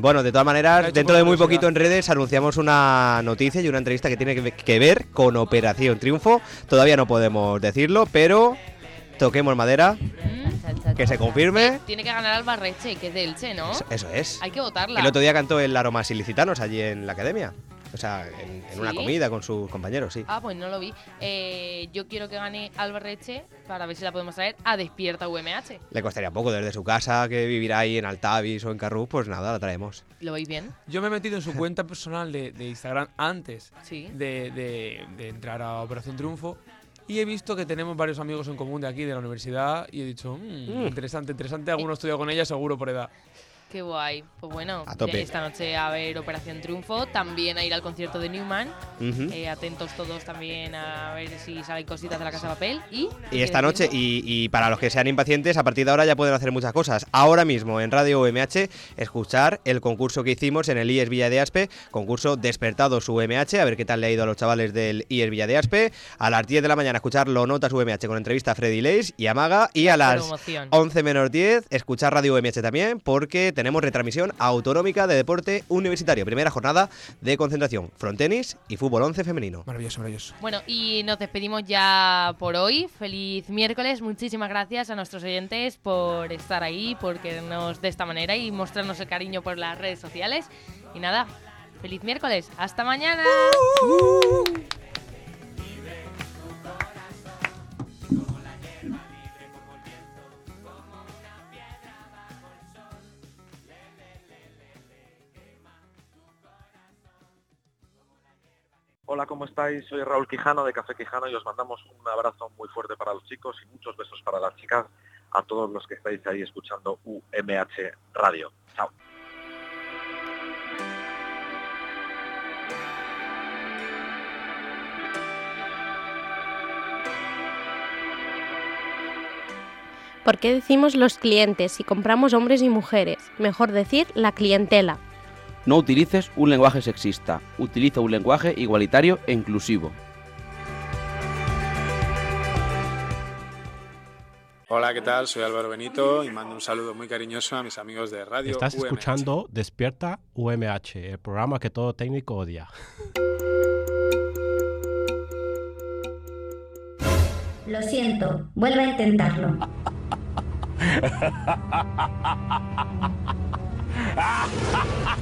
[SPEAKER 3] Bueno, de todas maneras, dentro de muy poquito en redes anunciamos una noticia y una entrevista que tiene que ve- que ver con Operación Triunfo. Todavía no podemos decirlo, pero toquemos madera, que se confirme.
[SPEAKER 2] Tiene que ganar Alba Reche, que es de Elche, ¿no?
[SPEAKER 3] Eso- Eso es.
[SPEAKER 2] Hay que votarla.
[SPEAKER 3] El otro día cantó el Aromas Ilicitanos allí en la academia. O sea, en, en una comida con sus compañeros, sí.
[SPEAKER 2] Ah, pues no lo vi. Eh, yo quiero que gane Alba Reche para ver si la podemos traer a Despierta UMH.
[SPEAKER 3] Le costaría poco desde su casa, que vivirá ahí en Altavis o en Carrús, pues nada, la traemos.
[SPEAKER 2] ¿Lo veis bien?
[SPEAKER 12] Yo me he metido en su cuenta personal de, de Instagram antes
[SPEAKER 2] Sí.
[SPEAKER 12] de, de- de entrar a Operación Triunfo y he visto que tenemos varios amigos en común de aquí, de la universidad, y he dicho, "Mm,
[SPEAKER 3] Mm.
[SPEAKER 12] interesante, interesante, alguno estudia con ella seguro por edad.
[SPEAKER 2] Qué guay. Pues bueno,
[SPEAKER 3] A tope.
[SPEAKER 2] esta noche a ver Operación Triunfo, también a ir al concierto de Newman. Eh, atentos todos también a ver si salen cositas de la Casa de Papel. Y,
[SPEAKER 3] Y esta noche, y, y para los que sean impacientes, a partir de ahora ya pueden hacer muchas cosas. Ahora mismo en Radio UMH, escuchar el concurso que hicimos en el IES Villa de Aspe, concurso Despertados UMH, a ver qué tal le ha ido a los chavales del IES Villa de Aspe. A las 10 de la mañana, escuchar Lo Notas UMH con entrevista a Freddy Leis y Amaga. Y a las
[SPEAKER 2] Promoción.
[SPEAKER 3] 11 menos 10, escuchar Radio UMH también, porque tenemos retransmisión autonómica de deporte universitario. Primera jornada de concentración, frontenis y fútbol 11 femenino.
[SPEAKER 12] Maravilloso, maravilloso.
[SPEAKER 2] Bueno, y nos despedimos ya por hoy. Feliz miércoles. Muchísimas gracias a nuestros oyentes por estar ahí, por querernos de esta manera y mostrarnos el cariño por las redes sociales. Y nada, feliz miércoles. Hasta mañana.
[SPEAKER 18] Hola, ¿cómo estáis? Soy Raúl Quijano de Café Quijano y os mandamos un abrazo muy fuerte para los chicos y muchos besos para las chicas, a todos los que estáis ahí escuchando UMH Radio. Chao.
[SPEAKER 19] ¿Por qué decimos los clientes si compramos hombres y mujeres? Mejor decir la clientela.
[SPEAKER 20] No utilices un lenguaje sexista, utiliza un lenguaje igualitario e inclusivo.
[SPEAKER 21] Hola, ¿qué tal? Soy Álvaro Benito y mando un saludo muy cariñoso a mis amigos de Radio
[SPEAKER 22] Estás
[SPEAKER 21] UMH.
[SPEAKER 22] escuchando Despierta UMH, el programa que todo técnico odia.
[SPEAKER 23] Lo siento, vuelve a intentarlo. *laughs*